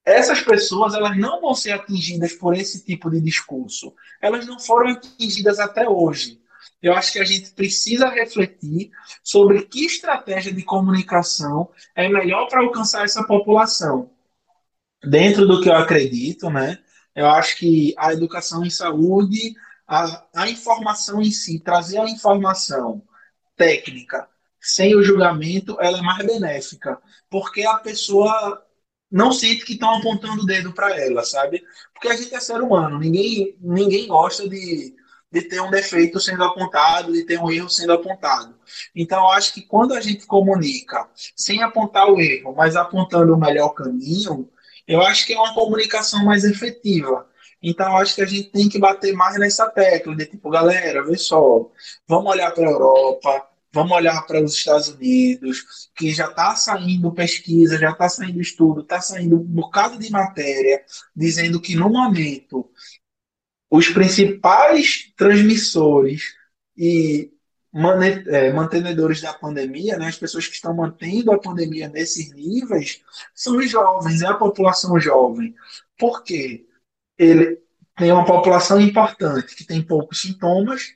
Essas pessoas elas não vão ser atingidas por esse tipo de discurso. Elas não foram atingidas até hoje. Eu acho que a gente precisa refletir sobre que estratégia de comunicação é melhor para alcançar essa população. Dentro do que eu acredito, né? Eu acho que a educação em saúde, a, a informação em si, trazer a informação técnica sem o julgamento, ela é mais benéfica, porque a pessoa não sente que estão apontando o dedo para ela, sabe? Porque a gente é ser humano, ninguém, ninguém gosta de, de ter um defeito sendo apontado, de ter um erro sendo apontado. Então, eu acho que quando a gente comunica sem apontar o erro, mas apontando o melhor caminho, eu acho que é uma comunicação mais efetiva. Então, acho que a gente tem que bater mais nessa tecla de tipo, galera, vê só, vamos olhar para a Europa, vamos olhar para os Estados Unidos, que já está saindo pesquisa, já está saindo estudo, está saindo um bocado de matéria, dizendo que no momento os principais transmissores e mantenedores da pandemia, né, as pessoas que estão mantendo a pandemia nesses níveis, são os jovens, é a população jovem. Por quê? ele tem uma população importante que tem poucos sintomas,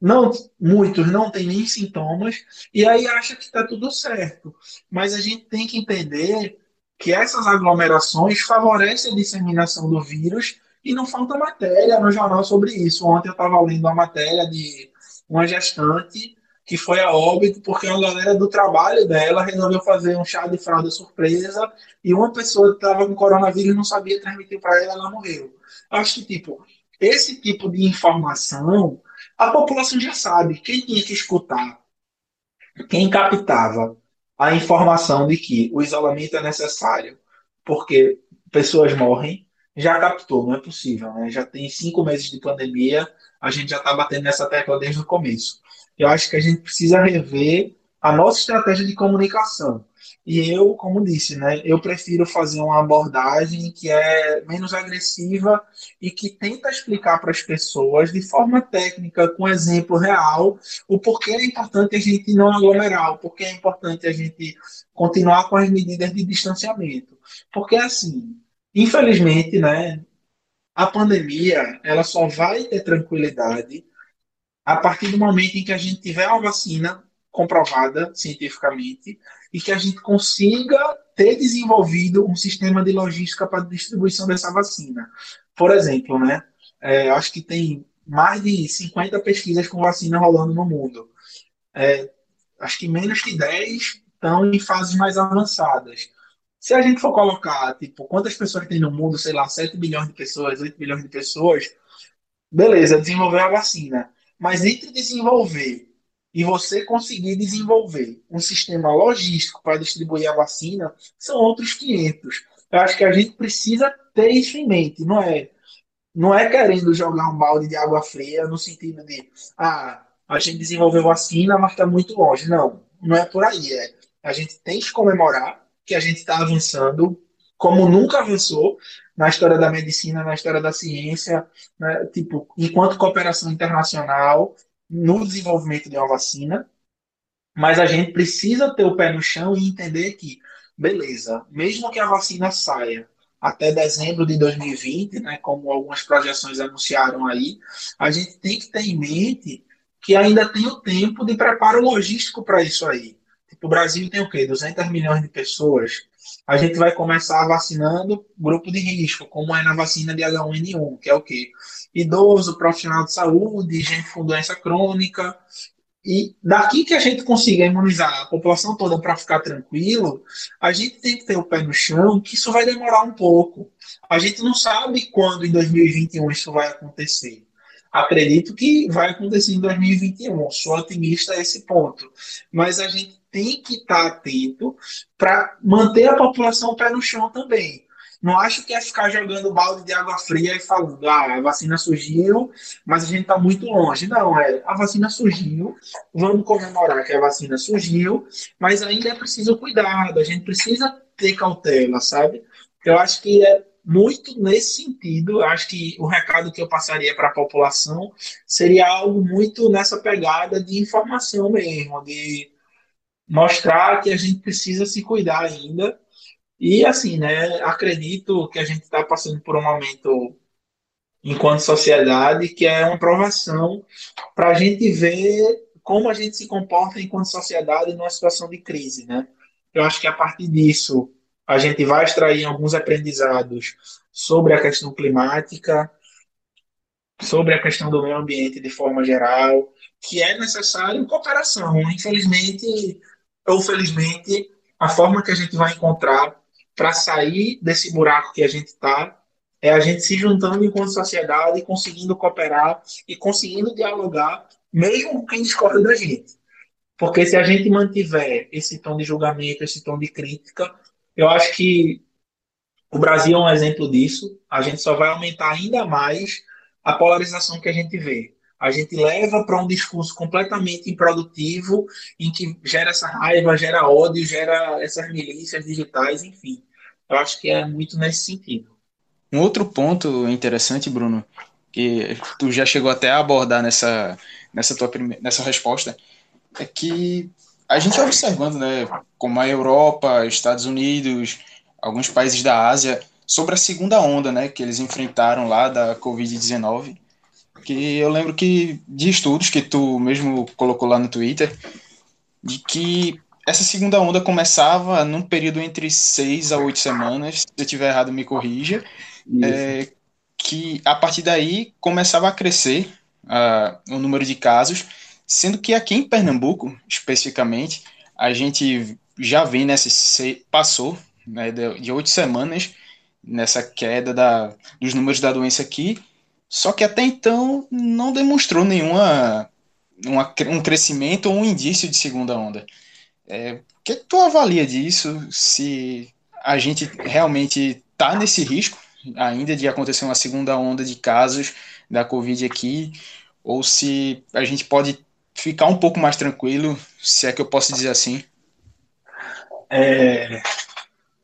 não muitos não têm nem sintomas e aí acha que está tudo certo. Mas a gente tem que entender que essas aglomerações favorecem a disseminação do vírus e não falta matéria no jornal sobre isso. Ontem eu estava lendo uma matéria de uma gestante que foi a óbito porque a galera do trabalho dela resolveu fazer um chá de fralda surpresa e uma pessoa que estava com coronavírus não sabia transmitir para ela, ela morreu. Acho que, tipo, esse tipo de informação a população já sabe. Quem tinha que escutar, quem captava a informação de que o isolamento é necessário porque pessoas morrem, já captou, não é possível, né? Já tem cinco meses de pandemia, a gente já está batendo nessa tecla desde o começo eu acho que a gente precisa rever a nossa estratégia de comunicação. E eu, como disse, né, eu prefiro fazer uma abordagem que é menos agressiva e que tenta explicar para as pessoas de forma técnica, com exemplo real, o porquê é importante a gente não aglomerar, o porquê é importante a gente continuar com as medidas de distanciamento. Porque assim, infelizmente, né, a pandemia, ela só vai ter tranquilidade a partir do momento em que a gente tiver uma vacina comprovada cientificamente e que a gente consiga ter desenvolvido um sistema de logística para distribuição dessa vacina. Por exemplo, né, é, acho que tem mais de 50 pesquisas com vacina rolando no mundo. É, acho que menos que 10 estão em fases mais avançadas. Se a gente for colocar, tipo, quantas pessoas tem no mundo, sei lá, 7 bilhões de pessoas, 8 bilhões de pessoas, beleza, desenvolver a vacina. Mas entre desenvolver e você conseguir desenvolver um sistema logístico para distribuir a vacina, são outros 500. Eu acho que a gente precisa ter isso em mente, não é? Não é querendo jogar um balde de água fria no sentido de, ah, a gente desenvolveu vacina, mas está muito longe. Não, não é por aí. É. A gente tem que comemorar que a gente está avançando como nunca avançou na história da medicina, na história da ciência, né? tipo, enquanto cooperação internacional no desenvolvimento de uma vacina, mas a gente precisa ter o pé no chão e entender que, beleza, mesmo que a vacina saia até dezembro de 2020, né, como algumas projeções anunciaram aí, a gente tem que ter em mente que ainda tem o tempo de preparo logístico para isso aí. O Brasil tem o quê? 200 milhões de pessoas a gente vai começar vacinando grupo de risco, como é na vacina de H1N1, que é o quê? Idoso, profissional de saúde, gente com doença crônica. E daqui que a gente consiga imunizar a população toda para ficar tranquilo, a gente tem que ter o pé no chão, que isso vai demorar um pouco. A gente não sabe quando em 2021 isso vai acontecer. Acredito que vai acontecer em 2021. Sou otimista a esse ponto. Mas a gente tem que estar atento para manter a população pé no chão também. Não acho que é ficar jogando balde de água fria e falando, ah, a vacina surgiu, mas a gente está muito longe. Não, é, a vacina surgiu, vamos comemorar que a vacina surgiu, mas ainda é preciso cuidado, a gente precisa ter cautela, sabe? Eu acho que é muito nesse sentido. Acho que o recado que eu passaria para a população seria algo muito nessa pegada de informação mesmo, de mostrar que a gente precisa se cuidar ainda. E assim, né, acredito que a gente está passando por um momento enquanto sociedade que é uma provação para a gente ver como a gente se comporta enquanto sociedade numa situação de crise, né? Eu acho que a partir disso a gente vai extrair alguns aprendizados sobre a questão climática, sobre a questão do meio ambiente de forma geral, que é necessário cooperação. Infelizmente, ou felizmente, a forma que a gente vai encontrar para sair desse buraco que a gente está é a gente se juntando enquanto sociedade, conseguindo cooperar e conseguindo dialogar, mesmo quem discorda da gente. Porque se a gente mantiver esse tom de julgamento, esse tom de crítica, eu acho que o Brasil é um exemplo disso. A gente só vai aumentar ainda mais a polarização que a gente vê a gente leva para um discurso completamente improdutivo, em que gera essa raiva, gera ódio, gera essas milícias digitais, enfim. Eu acho que é muito nesse sentido. Um outro ponto interessante, Bruno, que tu já chegou até a abordar nessa, nessa tua primeira, nessa resposta, é que a gente é observando, né, como a Europa, Estados Unidos, alguns países da Ásia, sobre a segunda onda, né, que eles enfrentaram lá da Covid-19, que eu lembro que de estudos que tu mesmo colocou lá no Twitter, de que essa segunda onda começava num período entre seis a oito semanas, se eu estiver errado me corrija, é, que a partir daí começava a crescer uh, o número de casos, sendo que aqui em Pernambuco, especificamente, a gente já vem nessa, passou né, de oito semanas nessa queda da, dos números da doença aqui, só que até então não demonstrou nenhuma uma, um crescimento ou um indício de segunda onda. É, o que tu avalia disso? Se a gente realmente está nesse risco ainda de acontecer uma segunda onda de casos da Covid aqui, ou se a gente pode ficar um pouco mais tranquilo, se é que eu posso dizer assim? É,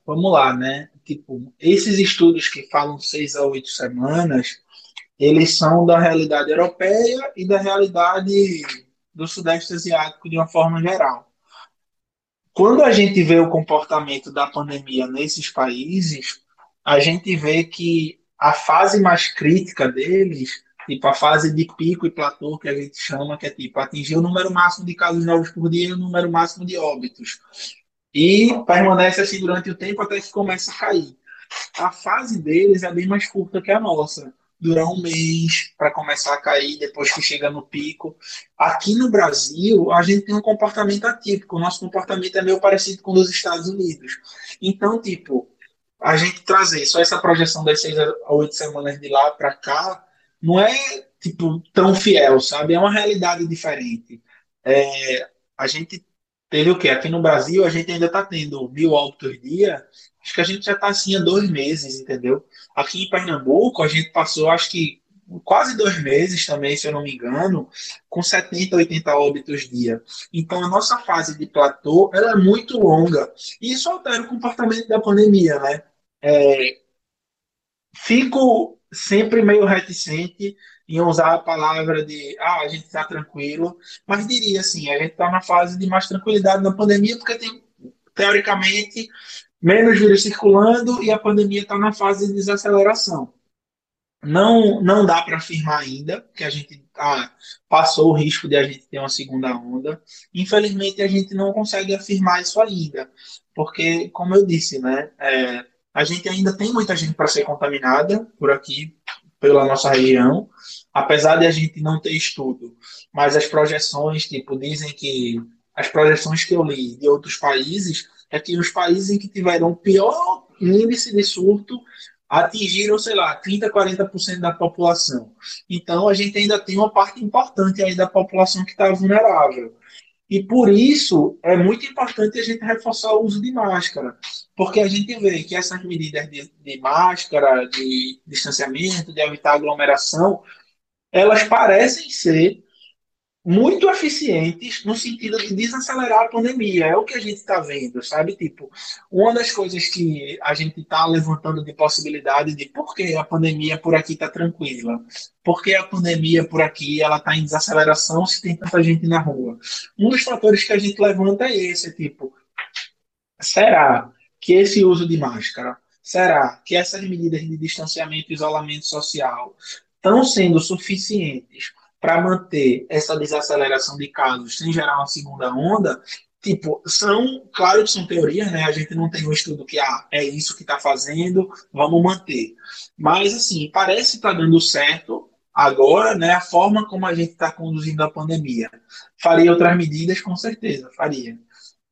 vamos lá, né? Tipo, esses estudos que falam seis a oito semanas, eles são da realidade europeia e da realidade do Sudeste Asiático de uma forma geral. Quando a gente vê o comportamento da pandemia nesses países, a gente vê que a fase mais crítica deles, tipo a fase de pico e platô que a gente chama, que é tipo atingir o número máximo de casos novos por dia e o número máximo de óbitos. E permanece assim durante o tempo até que começa a cair. A fase deles é bem mais curta que a nossa durar um mês para começar a cair depois que chega no pico. Aqui no Brasil, a gente tem um comportamento atípico. O nosso comportamento é meio parecido com o dos Estados Unidos. Então, tipo, a gente trazer só essa projeção das seis a oito semanas de lá para cá não é tipo tão fiel, sabe? É uma realidade diferente. É, a gente teve o quê? Aqui no Brasil, a gente ainda está tendo mil óbitos dia. Acho que a gente já está assim há dois meses, entendeu? Aqui em Pernambuco, a gente passou, acho que quase dois meses também, se eu não me engano, com 70, 80 óbitos dia. Então, a nossa fase de platô ela é muito longa. E isso altera o comportamento da pandemia, né? É, fico sempre meio reticente em usar a palavra de ah, a gente está tranquilo, mas diria assim, a gente está na fase de mais tranquilidade na pandemia, porque tem, teoricamente, menos vírus circulando e a pandemia está na fase de desaceleração. não, não dá para afirmar ainda que a gente ah, passou o risco de a gente ter uma segunda onda. Infelizmente, a gente não consegue afirmar isso ainda, porque, como eu disse, né, é, a gente ainda tem muita gente para ser contaminada por aqui, pela nossa região, apesar de a gente não ter estudo, mas as projeções, tipo, dizem que as projeções que eu li de outros países é que os países em que tiveram pior índice de surto atingiram, sei lá, 30%, 40% da população. Então, a gente ainda tem uma parte importante aí da população que está vulnerável. E por isso é muito importante a gente reforçar o uso de máscara, porque a gente vê que essas medidas de, de máscara, de distanciamento, de evitar aglomeração, elas parecem ser muito eficientes no sentido de desacelerar a pandemia. É o que a gente está vendo, sabe? Tipo, uma das coisas que a gente está levantando de possibilidade de por que a pandemia por aqui está tranquila, por que a pandemia por aqui ela está em desaceleração se tem tanta gente na rua. Um dos fatores que a gente levanta é esse, tipo, será que esse uso de máscara, será que essas medidas de distanciamento e isolamento social estão sendo suficientes para manter essa desaceleração de casos sem gerar uma segunda onda, tipo, são, claro que são teorias, né? A gente não tem um estudo que ah, é isso que está fazendo, vamos manter. Mas assim, parece estar tá dando certo agora, né? A forma como a gente está conduzindo a pandemia. Faria outras medidas, com certeza, faria.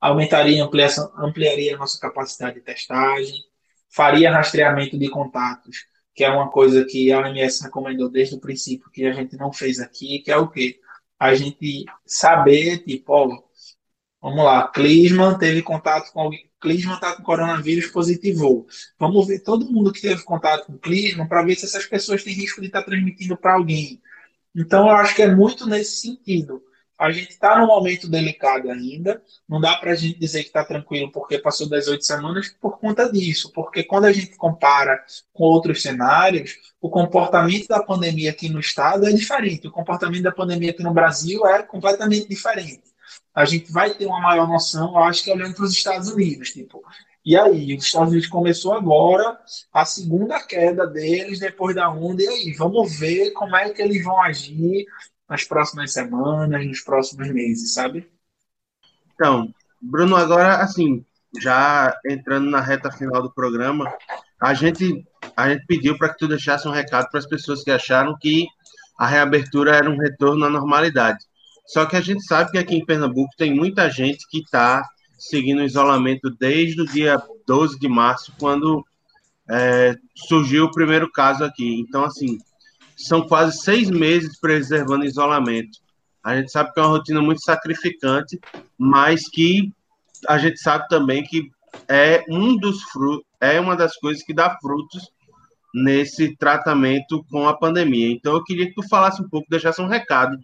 Aumentaria, ampliação, ampliaria a nossa capacidade de testagem, faria rastreamento de contatos que é uma coisa que a OMS recomendou desde o princípio, que a gente não fez aqui, que é o quê? A gente saber, tipo, ó, vamos lá, Clisman teve contato com alguém, Clisman está com coronavírus positivo. Vamos ver todo mundo que teve contato com Clisman para ver se essas pessoas têm risco de estar tá transmitindo para alguém. Então, eu acho que é muito nesse sentido a gente está num momento delicado ainda. Não dá para a gente dizer que está tranquilo porque passou das oito semanas por conta disso. Porque quando a gente compara com outros cenários, o comportamento da pandemia aqui no estado é diferente. O comportamento da pandemia aqui no Brasil é completamente diferente. A gente vai ter uma maior noção, eu acho que olhando para os Estados Unidos. Tipo, e aí, os Estados Unidos começou agora a segunda queda deles depois da onda. E aí, vamos ver como é que eles vão agir nas próximas semanas, nos próximos meses, sabe? Então, Bruno, agora, assim, já entrando na reta final do programa, a gente, a gente pediu para que tu deixasse um recado para as pessoas que acharam que a reabertura era um retorno à normalidade. Só que a gente sabe que aqui em Pernambuco tem muita gente que está seguindo o isolamento desde o dia 12 de março, quando é, surgiu o primeiro caso aqui. Então, assim, são quase seis meses preservando isolamento. A gente sabe que é uma rotina muito sacrificante, mas que a gente sabe também que é um dos frutos, é uma das coisas que dá frutos nesse tratamento com a pandemia. Então eu queria que tu falasse um pouco, deixasse um recado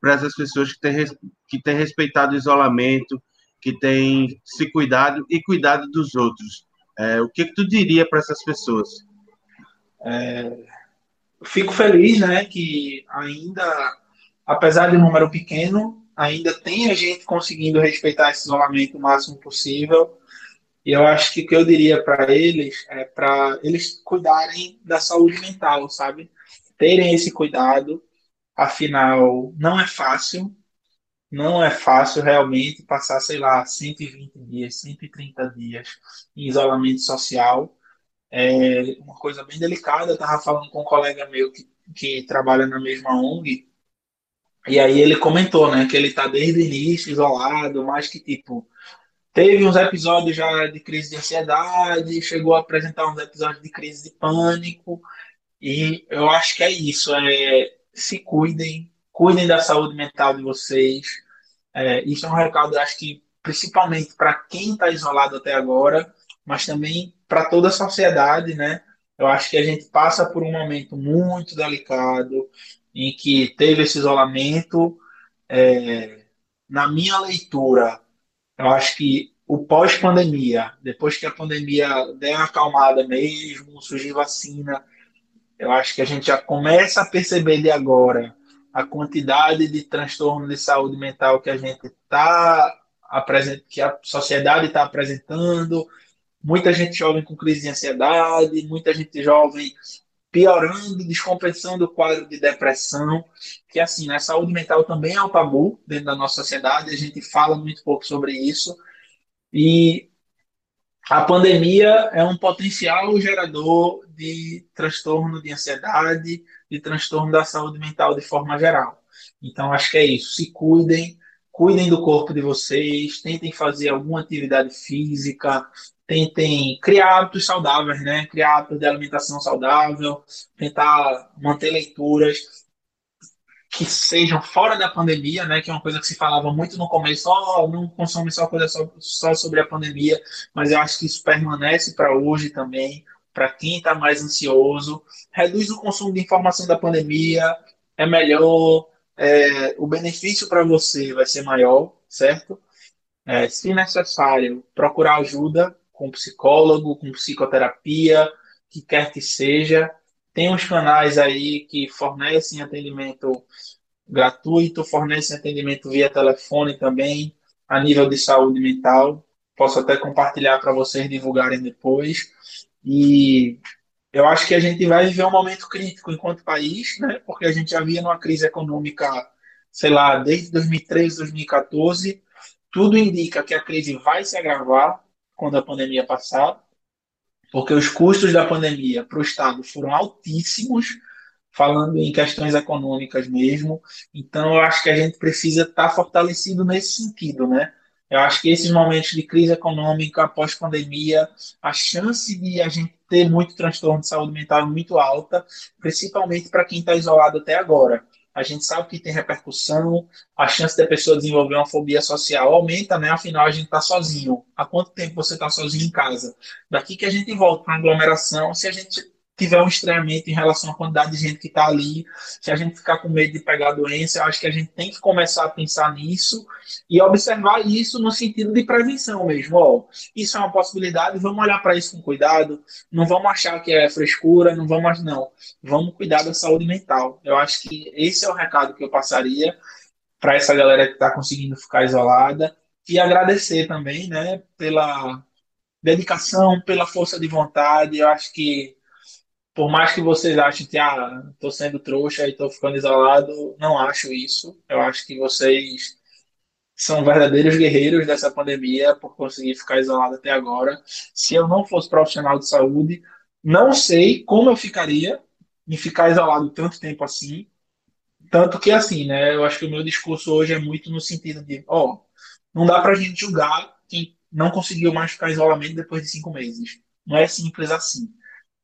para essas pessoas que têm, que têm respeitado o isolamento, que têm se cuidado e cuidado dos outros. É, o que, que tu diria para essas pessoas? É, fico feliz, né, que ainda, apesar de um número pequeno, ainda tem a gente conseguindo respeitar esse isolamento o máximo possível. E eu acho que o que eu diria para eles é para eles cuidarem da saúde mental, sabe? Terem esse cuidado. Afinal, não é fácil, não é fácil realmente passar, sei lá, 120 dias, 130 dias em isolamento social é uma coisa bem delicada. Eu estava falando com um colega meu que, que trabalha na mesma ONG, e aí ele comentou, né, que ele está desde o início isolado, mas que, tipo, teve uns episódios já de crise de ansiedade, chegou a apresentar uns episódios de crise de pânico, e eu acho que é isso, é se cuidem, cuidem da saúde mental de vocês. É, isso é um recado, acho que principalmente para quem está isolado até agora, mas também para toda a sociedade, né? Eu acho que a gente passa por um momento muito delicado em que teve esse isolamento. É, na minha leitura, eu acho que o pós-pandemia, depois que a pandemia der uma acalmada mesmo, surgir vacina, eu acho que a gente já começa a perceber de agora a quantidade de transtorno de saúde mental que a gente está que a sociedade está apresentando, muita gente jovem com crise de ansiedade, muita gente jovem piorando, descompensando o quadro de depressão, que assim, né, saúde mental também é um tabu dentro da nossa sociedade, a gente fala muito pouco sobre isso, e a pandemia é um potencial gerador de transtorno de ansiedade, de transtorno da saúde mental de forma geral. Então, acho que é isso. Se cuidem, cuidem do corpo de vocês, tentem fazer alguma atividade física, tentem criar hábitos saudáveis, né? Criar hábitos de alimentação saudável, tentar manter leituras que sejam fora da pandemia, né? Que é uma coisa que se falava muito no começo, oh, não consome só coisa só, só sobre a pandemia, mas eu acho que isso permanece para hoje também, para quem está mais ansioso. Reduz o consumo de informação da pandemia, é melhor, é, o benefício para você vai ser maior, certo? É, se necessário, procurar ajuda com psicólogo, com psicoterapia, que quer que seja tem uns canais aí que fornecem atendimento gratuito, fornecem atendimento via telefone também, a nível de saúde mental. Posso até compartilhar para vocês divulgarem depois. E eu acho que a gente vai viver um momento crítico enquanto país, né? porque a gente já via numa crise econômica, sei lá, desde 2013, 2014. Tudo indica que a crise vai se agravar quando a pandemia passar porque os custos da pandemia para o Estado foram altíssimos, falando em questões econômicas mesmo. Então, eu acho que a gente precisa estar tá fortalecido nesse sentido, né? Eu acho que esses momentos de crise econômica pós-pandemia, a chance de a gente ter muito transtorno de saúde mental é muito alta, principalmente para quem está isolado até agora a gente sabe que tem repercussão, a chance da pessoa desenvolver uma fobia social aumenta, né? Afinal, a gente está sozinho. Há quanto tempo você está sozinho em casa? Daqui que a gente volta para a aglomeração, se a gente tiver um estranhamento em relação à quantidade de gente que está ali, se a gente ficar com medo de pegar a doença, eu acho que a gente tem que começar a pensar nisso e observar isso no sentido de prevenção mesmo. Ó, isso é uma possibilidade, vamos olhar para isso com cuidado, não vamos achar que é frescura, não vamos, não. Vamos cuidar da saúde mental. Eu acho que esse é o recado que eu passaria para essa galera que está conseguindo ficar isolada e agradecer também, né, pela dedicação, pela força de vontade. Eu acho que por mais que vocês achem que ah, tô sendo trouxa e tô ficando isolado, não acho isso. Eu acho que vocês são verdadeiros guerreiros dessa pandemia por conseguir ficar isolado até agora. Se eu não fosse profissional de saúde, não sei como eu ficaria em ficar isolado tanto tempo assim. Tanto que assim, né? Eu acho que o meu discurso hoje é muito no sentido de, ó, não dá pra gente julgar quem não conseguiu mais ficar isolamento depois de cinco meses. Não é simples assim.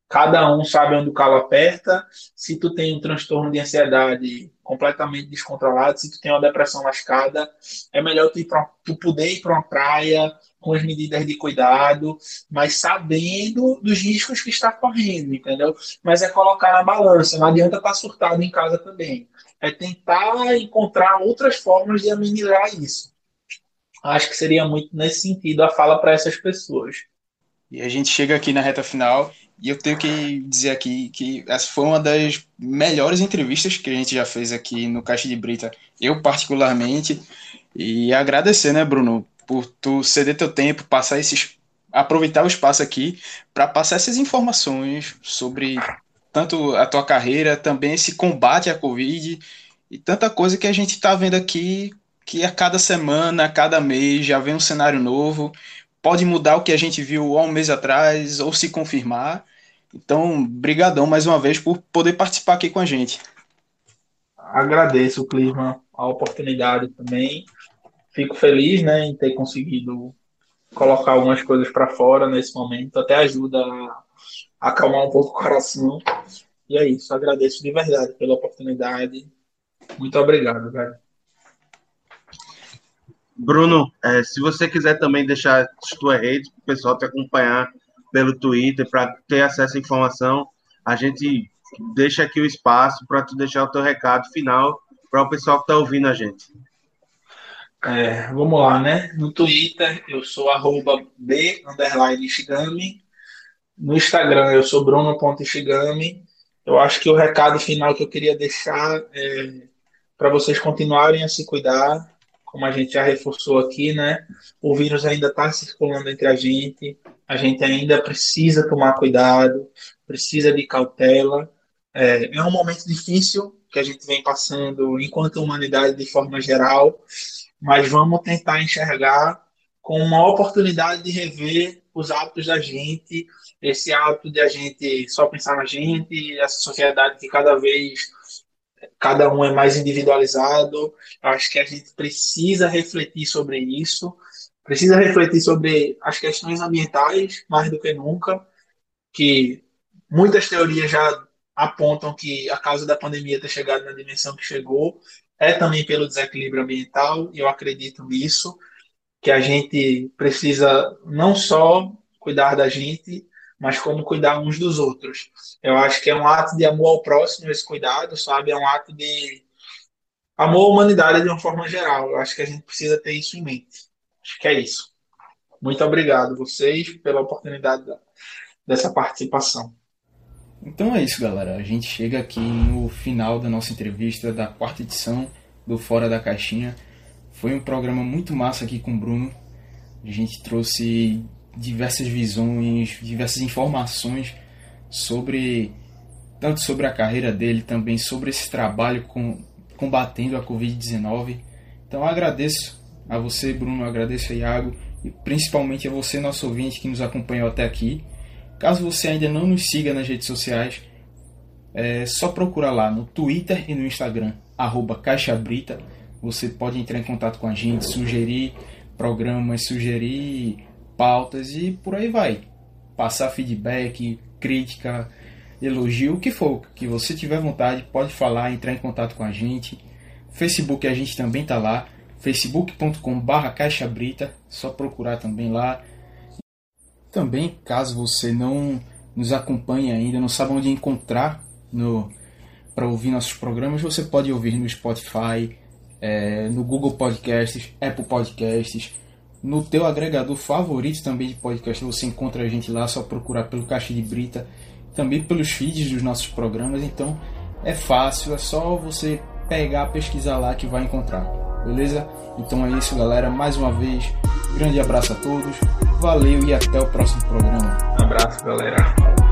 Cada um sabe onde o calo aperta. Se tu tem um transtorno de ansiedade completamente descontrolado, se tu tem uma depressão lascada, é melhor tu, ir pra, tu poder ir para uma praia com as medidas de cuidado, mas sabendo dos riscos que está correndo, entendeu? Mas é colocar na balança, não adianta estar tá surtado em casa também. É tentar encontrar outras formas de amenizar isso. Acho que seria muito nesse sentido a fala para essas pessoas. E a gente chega aqui na reta final e eu tenho que dizer aqui que essa foi uma das melhores entrevistas que a gente já fez aqui no Caixa de Brita, eu particularmente. E agradecer, né, Bruno, por tu ceder teu tempo, passar esses aproveitar o espaço aqui para passar essas informações sobre tanto a tua carreira, também esse combate à Covid e tanta coisa que a gente está vendo aqui que a cada semana, a cada mês já vem um cenário novo pode mudar o que a gente viu há um mês atrás ou se confirmar. Então, brigadão mais uma vez por poder participar aqui com a gente. Agradeço, Clisman, a oportunidade também. Fico feliz né, em ter conseguido colocar algumas coisas para fora nesse momento. Até ajuda a acalmar um pouco o coração. E é isso. Agradeço de verdade pela oportunidade. Muito obrigado, velho. Bruno, é, se você quiser também deixar as tuas redes para o pessoal te acompanhar pelo Twitter, para ter acesso à informação, a gente deixa aqui o espaço para tu deixar o teu recado final para o pessoal que está ouvindo a gente. É, vamos lá, né? No Twitter eu sou arroba B. No Instagram eu sou Bruno.ishigami. Eu acho que o recado final que eu queria deixar é para vocês continuarem a se cuidar, como a gente já reforçou aqui, né? O vírus ainda está circulando entre a gente, a gente ainda precisa tomar cuidado, precisa de cautela, É, é um momento difícil que a gente vem passando enquanto humanidade de forma geral, mas vamos tentar enxergar com uma oportunidade de rever os hábitos da gente, esse hábito de a gente só pensar na gente, essa sociedade que cada vez cada um é mais individualizado. Acho que a gente precisa refletir sobre isso, precisa refletir sobre as questões ambientais mais do que nunca, que muitas teorias já apontam que a causa da pandemia ter chegado na dimensão que chegou é também pelo desequilíbrio ambiental, e eu acredito nisso, que a gente precisa não só cuidar da gente, mas como cuidar uns dos outros. Eu acho que é um ato de amor ao próximo esse cuidado, sabe? É um ato de amor à humanidade de uma forma geral. Eu acho que a gente precisa ter isso em mente. Acho que é isso. Muito obrigado vocês pela oportunidade dessa participação. Então é isso, galera. A gente chega aqui no final da nossa entrevista da quarta edição do Fora da Caixinha. Foi um programa muito massa aqui com o Bruno. A gente trouxe diversas visões, diversas informações sobre tanto sobre a carreira dele, também sobre esse trabalho com, combatendo a Covid-19. Então agradeço a você, Bruno, agradeço a Iago e principalmente a você, nosso ouvinte, que nos acompanhou até aqui. Caso você ainda não nos siga nas redes sociais, é só procurar lá no Twitter e no Instagram, arroba CaixaBrita. Você pode entrar em contato com a gente, sugerir programas, sugerir pautas e por aí vai. Passar feedback, crítica, elogio, o que for que você tiver vontade, pode falar, entrar em contato com a gente. Facebook a gente também tá lá, facebook.com/barra Caixa Brita, só procurar também lá. Também, caso você não nos acompanhe ainda, não sabe onde encontrar no para ouvir nossos programas, você pode ouvir no Spotify, é, no Google Podcasts, Apple Podcasts, no teu agregador favorito também de podcast, você encontra a gente lá, só procurar pelo Caixa de Brita, também pelos feeds dos nossos programas, então é fácil, é só você pegar, pesquisar lá que vai encontrar, beleza? Então é isso, galera. Mais uma vez, grande abraço a todos, valeu e até o próximo programa. Um abraço, galera.